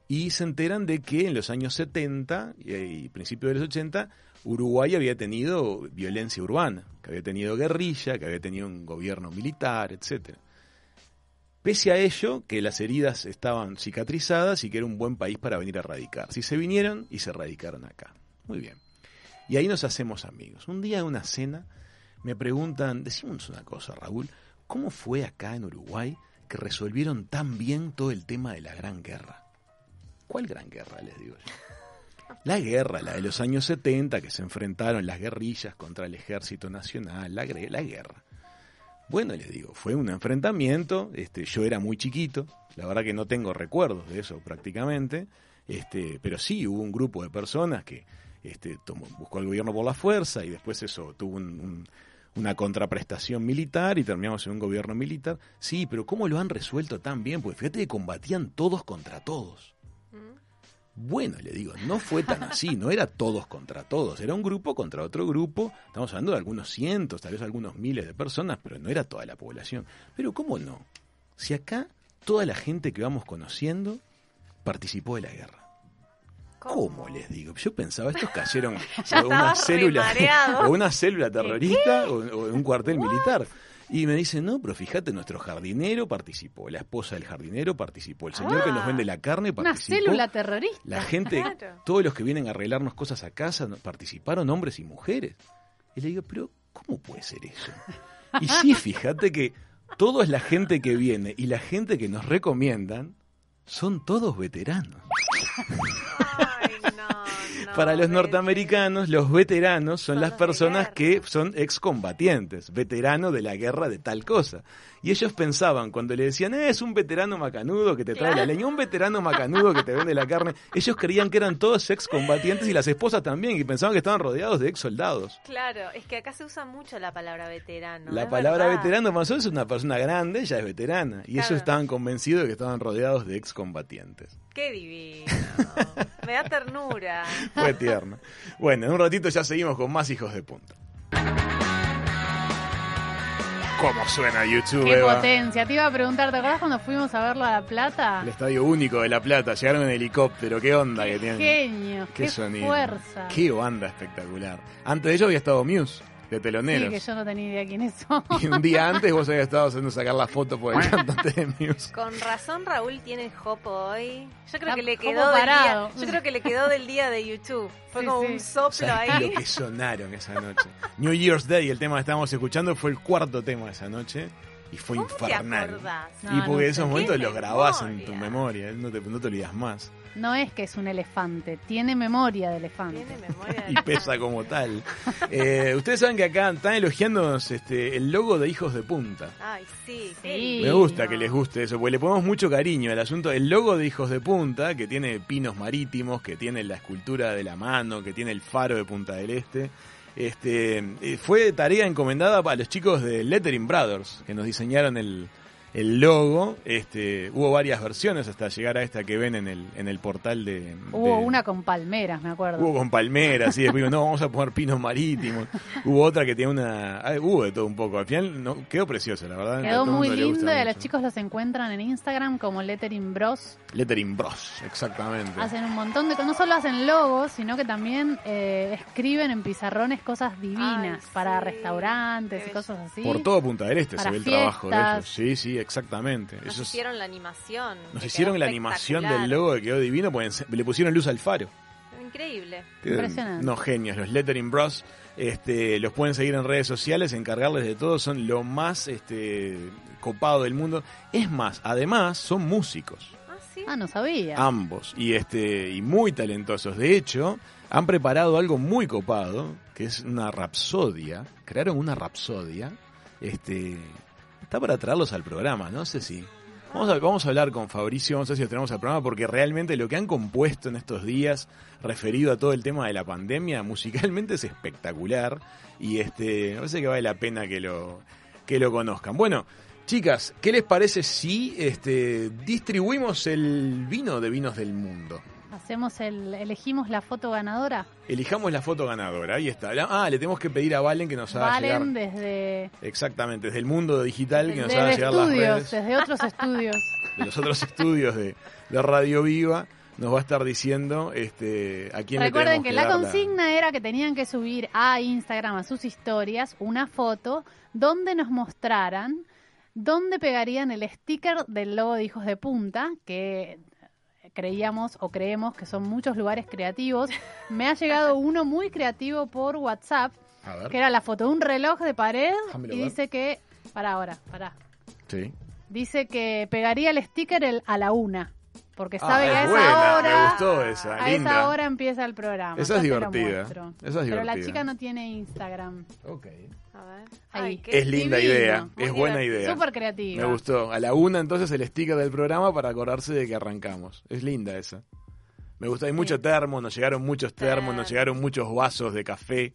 y se enteran de que en los años 70 y, y principios de los 80, Uruguay había tenido violencia urbana, que había tenido guerrilla, que había tenido un gobierno militar, etcétera. Pese a ello, que las heridas estaban cicatrizadas y que era un buen país para venir a radicar. Si se vinieron y se radicaron acá. Muy bien. Y ahí nos hacemos amigos. Un día en una cena me preguntan, decimos una cosa, Raúl, ¿cómo fue acá en Uruguay que resolvieron tan bien todo el tema de la Gran Guerra? ¿Cuál Gran Guerra, les digo yo? La guerra, la de los años 70, que se enfrentaron las guerrillas contra el ejército nacional, la, la guerra. Bueno, les digo, fue un enfrentamiento, este, yo era muy chiquito, la verdad que no tengo recuerdos de eso prácticamente, este, pero sí hubo un grupo de personas que este, tomó- buscó al gobierno por la fuerza y después eso tuvo un- un- una contraprestación militar y terminamos en un gobierno militar. Sí, pero ¿cómo lo han resuelto tan bien? Porque fíjate que combatían todos contra todos. Bueno, le digo, no fue tan así, no era todos contra todos, era un grupo contra otro grupo, estamos hablando de algunos cientos, tal vez algunos miles de personas, pero no era toda la población. Pero ¿cómo no? Si acá toda la gente que vamos conociendo participó de la guerra. ¿Cómo les digo? Yo pensaba, estos cayeron [laughs] [laughs] una célula, o una célula terrorista o, un cuartel militar. Y me dicen, no, pero fíjate, nuestro jardinero participó, la esposa del jardinero participó, el señor que nos vende la carne Una participó. célula terrorista. La gente, Claro. todos los que vienen a arreglarnos cosas a casa, participaron hombres y mujeres. Y le digo, pero ¿cómo puede ser eso? Y sí, [laughs] fíjate que toda la gente que viene y la gente que nos recomiendan son todos veteranos. [laughs] No, Para los norteamericanos, los veteranos son Son las personas que son excombatientes, veteranos de la guerra de tal cosa. Y ellos pensaban, cuando le decían, eh, es un veterano macanudo que te trae la leña, un veterano macanudo que te vende la carne, ellos creían que eran todos excombatientes y las esposas también, y pensaban que estaban rodeados de ex soldados. Claro, es que acá se usa mucho la palabra veterano. La palabra verdad. veterano más o menos es una persona grande, ella es veterana. Y ellos estaban convencidos de que estaban rodeados de excombatientes. Qué divino. Me da ternura. Fue tierno. Bueno, en un ratito ya seguimos con más hijos de punta. ¿Cómo suena YouTube, Qué Eva? potencia. Te iba a preguntar, ¿te acordás cuando fuimos a verlo a La Plata? El estadio único de La Plata. Llegaron en helicóptero. Qué onda que Qué tienen. genio, Qué qué, sonido. fuerza. Qué banda espectacular. Antes de ello había estado Muse, de Sí, teloneros. que yo no tenía idea quiénes [laughs] son. Y un día antes vos habías estado haciendo sacar la foto por el cantante de Muse. Con razón Raúl tiene jopo hoy. Yo creo Está que le quedó del día. Yo creo que le quedó del día de YouTube. Fue Sí, como sí. un soplo ¿Sabés ahí. lo que sonaron esa noche? New Year's Day, el tema que estábamos escuchando, fue el cuarto tema de esa noche. Y fue ¿Cómo te infernal. y porque no esos momentos ¡Qué los grabás en tu memoria, no te, no te olvidas más. No es que es un elefante, tiene memoria de elefante. Tiene memoria de- [laughs] Y pesa como tal. Eh, ustedes saben que acá están elogiándonos este, el logo de Hijos de Punta. Ay, sí. Sí. Me gusta que les guste eso, porque le ponemos mucho cariño al asunto. El logo de Hijos de Punta, que tiene pinos marítimos, que tiene la escultura de la mano, que tiene el faro de Punta del Este, este, eh, fue tarea encomendada para los chicos de Lettering Brothers, que nos diseñaron el, el logo. Este, hubo varias versiones hasta llegar a esta que ven en el, en el portal de... Hubo de- una con palmeras, me acuerdo. Hubo con palmeras, y después digo, no, vamos a poner pinos marítimos. [laughs] hubo otra que tenía una... hubo de todo un poco. Al final no, quedó preciosa, la verdad. Quedó muy lindo y a los chicos los encuentran en Instagram como Lettering Bros. Lettering Bros, exactamente. Hacen un montón de cosas. No solo hacen logos, sino que también eh, escriben en pizarrones cosas divinas Ay, para sí. restaurantes y cosas así. Por todo Punta del Este se Para ve el trabajo de fiestas. ellos. Sí, sí, exactamente. Nos hicieron la animación. nos que hicieron la animación del logo que quedó divino, pues le pusieron luz al faro. Increíble. Impresionante. No genios, los Lettering Bros. Este, los pueden seguir en redes sociales, encargarles de todo, son lo más este, copado del mundo. Es más, además son músicos, Ah, sí. Ah, no sabía. ambos, y este, y muy talentosos. De hecho, han preparado algo muy copado, que es una rapsodia. Crearon una rapsodia. Este, está para traerlos al programa, no sé si. Vamos a, vamos a hablar con Fabricio, a ver si lo tenemos al programa, porque realmente lo que han compuesto en estos días, referido a todo el tema de la pandemia, musicalmente es espectacular. Y este, me parece que vale la pena que lo, que lo conozcan. Bueno, chicas, ¿qué les parece si este, distribuimos el vino de vinos del mundo? Hacemos el, elegimos la foto ganadora. Elijamos la foto ganadora, ahí está. Ah, le tenemos que pedir a Valen que nos haga Valen llegar. desde, Exactamente, desde el mundo digital que nos haga llegar las redes desde otros estudios. de los otros estudios de, de Radio Viva. Nos va a estar diciendo este, a quién le Recuerden tenemos que que la consigna era que tenían que subir a Instagram, a sus historias, una foto donde nos mostraran dónde pegarían el sticker del logo de Hijos de Punta, que creíamos o creemos que son muchos lugares creativos. Me ha llegado [laughs] uno muy creativo por WhatsApp, que era la foto de un reloj de pared Déjamelo y ver. dice que, para ahora, para, Sí. dice que pegaría el sticker el- a la una. Porque Ah, sabe que a es esa buena, hora. me gustó esa, a linda. esa hora empieza el programa. Esa es divertida, muestro. esa es Pero la chica no tiene Instagram. Ok. A ver. Ahí. Ay, qué Es linda divino, idea, muy es buena divertido. idea. Súper creativa. Me gustó. A la una entonces el sticker del programa para acordarse de que arrancamos. Es linda esa. Me gusta. Hay mucho termo, nos llegaron muchos termos, nos llegaron muchos vasos de café.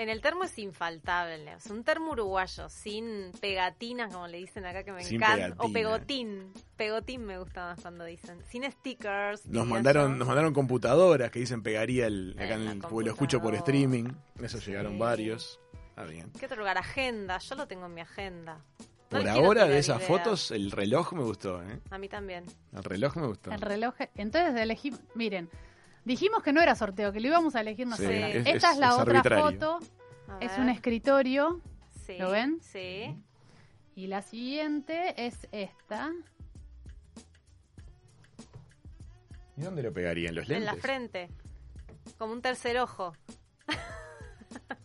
En el termo es infaltable. Es un termo uruguayo, sin pegatinas, como le dicen acá, que me Sin encanta. O pegotín. Pegotín me gusta más cuando dicen. Sin stickers. Nos mandaron, nos mandaron computadoras que dicen pegaría el, acá En el, porque lo escucho por streaming. Eso llegaron varios. Está bien. ¿Qué otro lugar? Agenda. Yo lo tengo en mi agenda. No Por ahora de esas fotos, el reloj me gustó, ¿eh? A mí también. El reloj me gustó. El reloj. Entonces elegimos. Miren, dijimos que no era sorteo, que lo íbamos a elegir Sí, nosotros. es- Esta es, es- la es otra arbitrario. foto. A Es un escritorio. Sí, ¿Lo ven? Sí. Y la siguiente es esta. ¿Y dónde lo pegarían? ¿Los En lentes? la frente. Como un tercer ojo.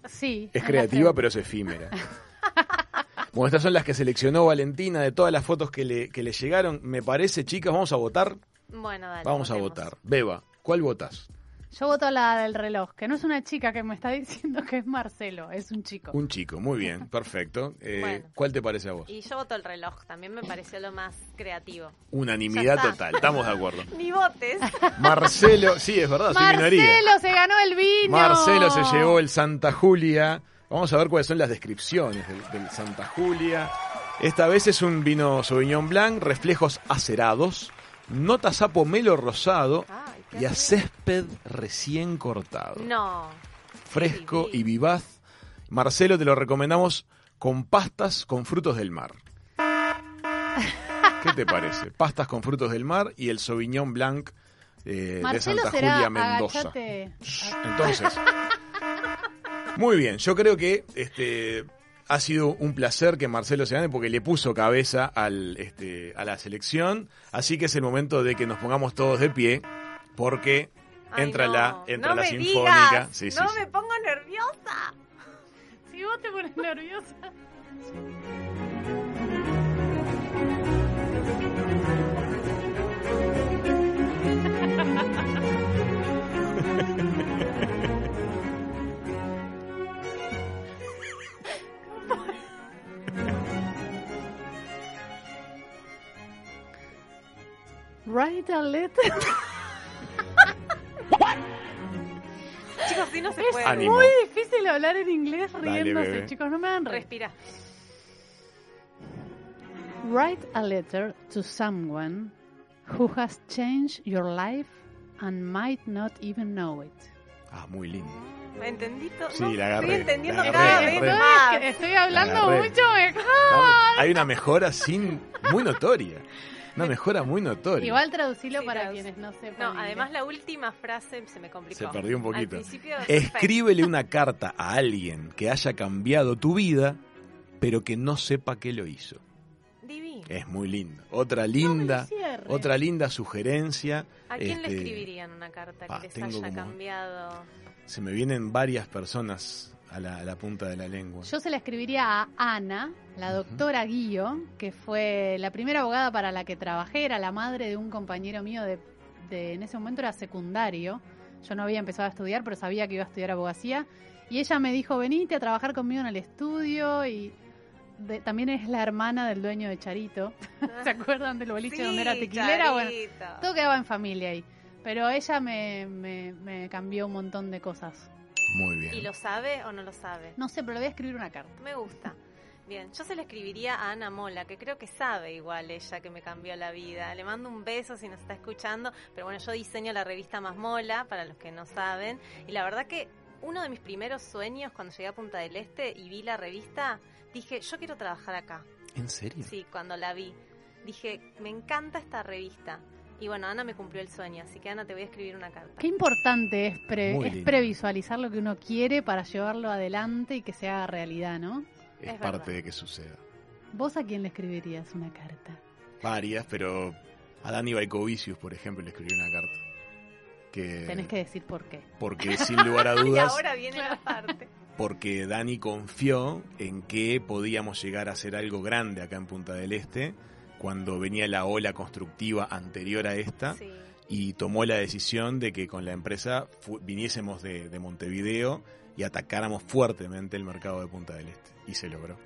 Sí. Es en creativa, pero es efímera. bueno, estas son las que seleccionó Valentina de todas las fotos que le, que le llegaron. Me parece, chicas, vamos a votar. Bueno, dale. Vamos a votar. Beba, ¿cuál votas? Yo voto la del reloj, que no es una chica que me está [laughs] diciendo que es Marcelo, es un chico. Un chico, muy bien, [laughs] perfecto. Eh, Bueno. ¿Cuál te parece a vos? Y yo voto el reloj. También me pareció lo más creativo. Unanimidad total, estamos de acuerdo. [laughs] Ni votes. Marcelo, sí, es verdad, soy minoría. Marcelo se ganó el vino. Marcelo se llevó el Santa Julia. Vamos a ver cuáles son las descripciones del, del Santa Julia. Esta vez es un vino Sauvignon Blanc, reflejos acerados, notas a pomelo rosado qué y a césped recién cortado. No. Fresco y vivaz. Marcelo, te lo recomendamos con pastas con frutos del mar. ¿Qué te [laughs] parece? Pastas con frutos del mar y el Sauvignon Blanc eh, de Santa Julia Mendoza. Entonces, muy bien, yo creo que este ha sido un placer que Marcelo se gane porque le puso cabeza al, este, a la selección, así que es el momento de que nos pongamos todos de pie porque Ay, entra no. la entra No la me sinfónica. digas. Sí, sí, no sí. me pongo nerviosa. Si vos te pones nerviosa. Write a letter. No se Es puede. Ánimo. muy difícil hablar en inglés Dale, riéndose, bebé. chicos. No me reír. Respira. Write a letter to someone who has changed your life and might not even know it. Ah, muy lindo. ¿Me entendí todo? Sí, No, la agarré, Estoy entendiendo la cada agarré, vez la más. Estoy, estoy hablando agarré. mucho mejor. Hay una mejora sin muy notoria. Una mejora muy notoria. Igual traducilo Sí, para quienes no sepan. No, además la última frase se me complicó. Se perdió un poquito. Al principio, perfecto. Escríbele una carta a alguien que haya cambiado tu vida, pero que no sepa que lo hizo. Divino. Es muy lindo. Otra linda, otra linda sugerencia. ¿A quién le este, escribirían una carta que les tengo haya como- cambiado? Se me vienen varias personas a la, a la punta de la lengua. Yo se la escribiría a Ana, la doctora Guío, que fue la primera abogada para la que trabajé, era la madre de un compañero mío de, de- en ese momento era secundario. Yo no había empezado a estudiar, pero sabía que iba a estudiar abogacía. Y ella me dijo, venite a trabajar conmigo en el estudio y de- también es la hermana del dueño de Charito. [laughs] ¿Se acuerdan del boliche donde era tequilera? Bueno, todo quedaba en familia ahí. Pero ella me, me- me cambió un montón de cosas. Muy bien. ¿Y lo sabe o no lo sabe? No sé, pero le voy a escribir una carta. Me gusta. Bien, yo se le escribiría a Ana Mola, que creo que sabe igual ella que me cambió la vida. Le mando un beso si nos está escuchando, pero bueno, yo diseño la revista Más Mola, para los que no saben, y la verdad que uno de mis primeros sueños cuando llegué a Punta del Este y vi la revista, dije, yo quiero trabajar acá. ¿En serio? Sí, cuando la vi. Dije, me encanta esta revista. Y bueno, Ana me cumplió el sueño, así que Ana te voy a escribir una carta. Qué importante es, pre- es previsualizar lo que uno quiere para llevarlo adelante y que se haga realidad, ¿no? Es, Es parte verdad. de que suceda. ¿Vos a quién le escribirías una carta? Varias, pero a Dani Baikovicius, por ejemplo, le escribí una carta. Que, Tenés que decir por qué. Porque sin lugar a [laughs] Y dudas, ahora viene la parte. porque Dani confió en que podíamos llegar a hacer algo grande acá en Punta del Este cuando venía la ola constructiva anterior a esta Sí. y tomó la decisión de que con la empresa viniésemos de, de Montevideo y atacáramos fuertemente el mercado de Punta del Este. Y se logró.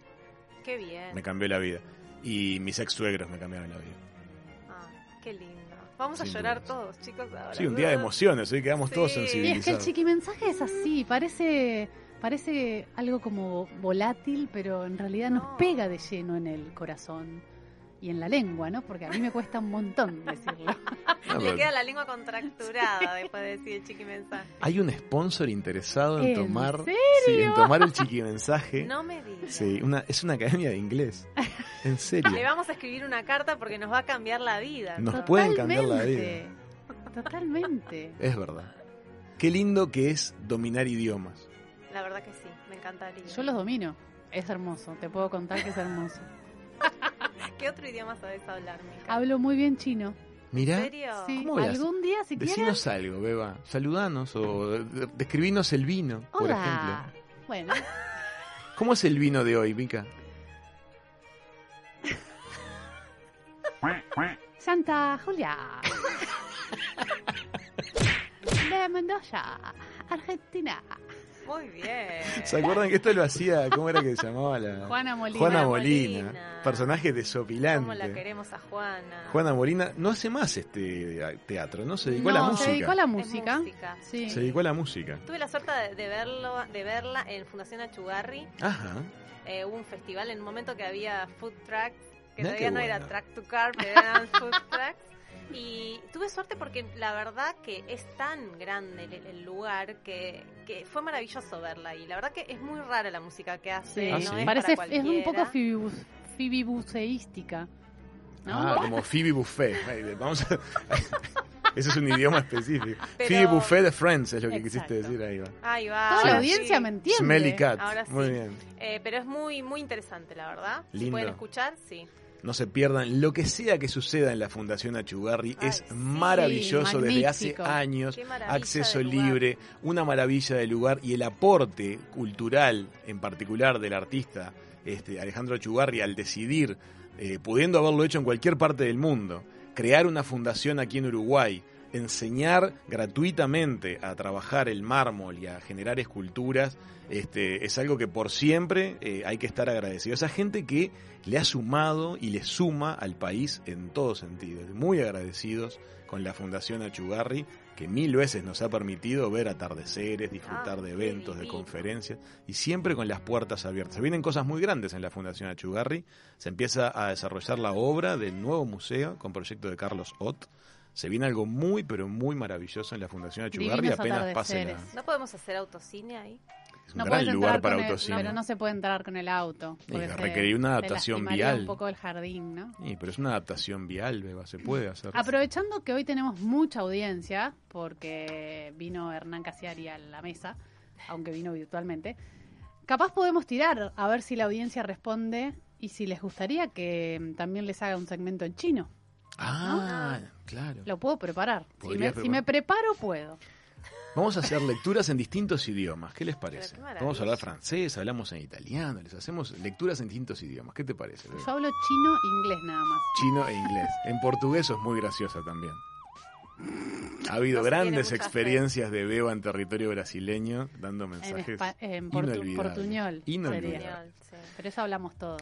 Qué bien. Me cambió la vida. Y mis ex suegros me cambiaron la vida. Ah, qué lindo. Vamos a llorar dudas. todos, chicos. Ahora. Sí, un día de emociones, hoy quedamos todos Sí. Y es que sensibilizados. el chiquimensaje es así, parece, parece algo como volátil, pero en realidad nos No. pega de lleno en el corazón y en la lengua, ¿no? Porque a mí me cuesta un montón decirlo. [laughs] No, Le queda la lengua contracturada después de decir el chiqui mensaje. Hay un sponsor interesado en, ¿En tomar serio? sí, en tomar el chiquimensaje. No me digas. Sí, una, es una academia de inglés. En serio. Le vamos a escribir una carta porque nos va a cambiar la vida. Nos ¿no? pueden cambiar la Totalmente. Totalmente. Es verdad. Qué lindo que es dominar idiomas. La verdad que sí, me encantaría. Yo los domino. Es hermoso, te puedo contar que es hermoso. [laughs] ¿Qué otro idioma sabes hablar, Mica? Hablo muy bien chino. Mirá, ¿En serio? Sí, ¿Cómo las- algún día si quieres. decinos algo, Beba. Saludanos o de- describinos el vino, por Hola. ejemplo. Bueno, [laughs] ¿Cómo es el vino de hoy, Mica? [laughs] Santa Julia. De Mendoza, Argentina. Muy bien. ¿Se acuerdan que esto lo hacía, cómo era que se llamaba la... Juana Molina. Juana Molina, Molina. personaje ¿Cómo la desopilante. queremos a Juana? Juana Molina no hace más este teatro, ¿no? Se dedicó a la música. Se dedicó a la música. música. Sí. Se dedicó a la música. Tuve la suerte de, de verlo, de verla en Fundación Achugarri. Ajá. Eh, hubo un festival en un momento que había food trucks, que todavía no era track to car, pero eran food [laughs] trucks. Y tuve suerte porque la verdad que es tan grande el, el lugar que, que fue maravilloso verla. Y la verdad que es muy rara la música que hace. Sí. Ah, no sí. es Parece, para es un poco cualquiera. fibibus- fibibuceística. ¿no? Ah, como Phoebe Buffet. Vamos a... [laughs] Ese es un idioma específico. Pero- Phoebe Buffet de Friends es lo que Exacto. quisiste decir ahí va. Ahí va. Toda Sí. la audiencia sí. me entiende. Smelly Cat. Ahora sí. Muy bien. Eh, pero es muy, muy interesante, la verdad. Si pueden escuchar, sí. No se pierdan lo que sea que suceda en la Fundación Achugarri. Ay, es sí. maravilloso desde hace años. Acceso libre, una maravilla del lugar y el aporte cultural, en particular del artista este, Alejandro Achugarri, al decidir, eh, pudiendo haberlo hecho en cualquier parte del mundo, crear una fundación aquí en Uruguay, enseñar gratuitamente a trabajar el mármol y a generar esculturas, este, es algo que por siempre eh, hay que estar agradecido. Esa gente que le ha sumado y le suma al país en todos sentidos. Muy agradecidos con la Fundación Achugarri, que mil veces nos ha permitido ver atardeceres, disfrutar Ah, de eventos, de conferencias, y siempre con las puertas abiertas. Se vienen cosas muy grandes en la Fundación Achugarri, se empieza a desarrollar la obra del nuevo museo con proyecto de Carlos Ott. Se viene algo muy, pero muy maravilloso en la Fundación Achugarri Divinos apenas pase la... ¿No podemos hacer autocine ahí? Es un No gran lugar entrar para autocine. pero no se puede entrar con el auto. Y una adaptación vial. un poco el jardín, ¿no? Sí, pero es una adaptación vial, Beba, se puede hacer. Aprovechando que hoy tenemos mucha audiencia, porque vino Hernán Casiari a la mesa, aunque vino virtualmente, capaz podemos tirar a ver si la audiencia responde y si les gustaría que también les haga un segmento en chino. Ah, claro. Lo puedo preparar. Si me, si me preparo, puedo. Vamos a hacer lecturas en distintos idiomas. ¿Qué les parece? Qué. Vamos a hablar francés, hablamos en italiano, les hacemos lecturas en distintos idiomas. ¿Qué te parece? Yo hablo chino e inglés nada más. Chino e inglés. En portugués es muy graciosa también. Ha habido No grandes experiencias de Beba en territorio brasileño dando En, mensajes espa- en portu- portuñol. Sí. Pero eso hablamos todos.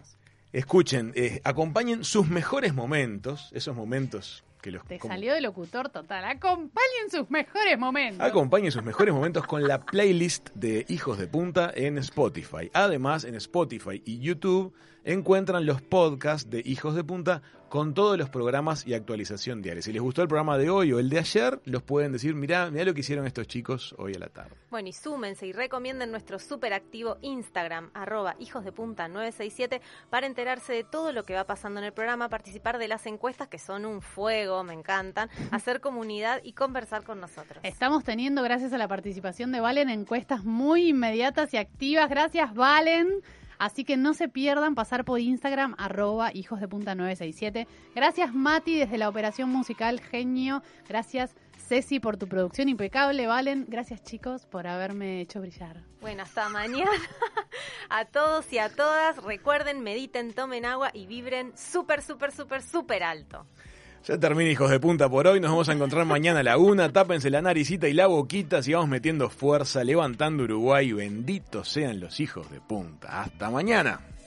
Escuchen, eh, acompañen sus mejores momentos, esos momentos que los... Te como- salió de locutor total. Acompañen sus mejores momentos. Acompañen sus mejores momentos con la playlist de Hijos de Punta en Spotify. Además, en Spotify y YouTube encuentran los podcasts de Hijos de Punta con todos los programas y actualización diaria. Si les gustó el programa de hoy o el de ayer, los pueden decir, mirá, mirá lo que hicieron estos chicos hoy a la tarde. Bueno, y súmense y recomienden nuestro súper activo Instagram, arroba hijos de punta 967, para enterarse de todo lo que va pasando en el programa, participar de las encuestas que son un fuego, me encantan, [laughs] hacer comunidad y conversar con nosotros. Estamos teniendo, gracias a la participación de Valen, encuestas muy inmediatas y activas. Gracias, Valen. Así que no se pierdan pasar por Instagram, arroba hijos de punta 967. Gracias, Mati, desde la operación musical Genio. Gracias, Ceci, por tu producción impecable. Valen, gracias, chicos, por haberme hecho brillar. Bueno, hasta mañana. [laughs] A todos y a todas, recuerden, mediten, tomen agua y vibren súper, súper, súper, súper alto. Ya termina Hijos de Punta por hoy, nos vamos a encontrar mañana a la una, tápense la naricita y la boquita, sigamos metiendo fuerza, levantando Uruguay, benditos sean los Hijos de Punta. Hasta mañana.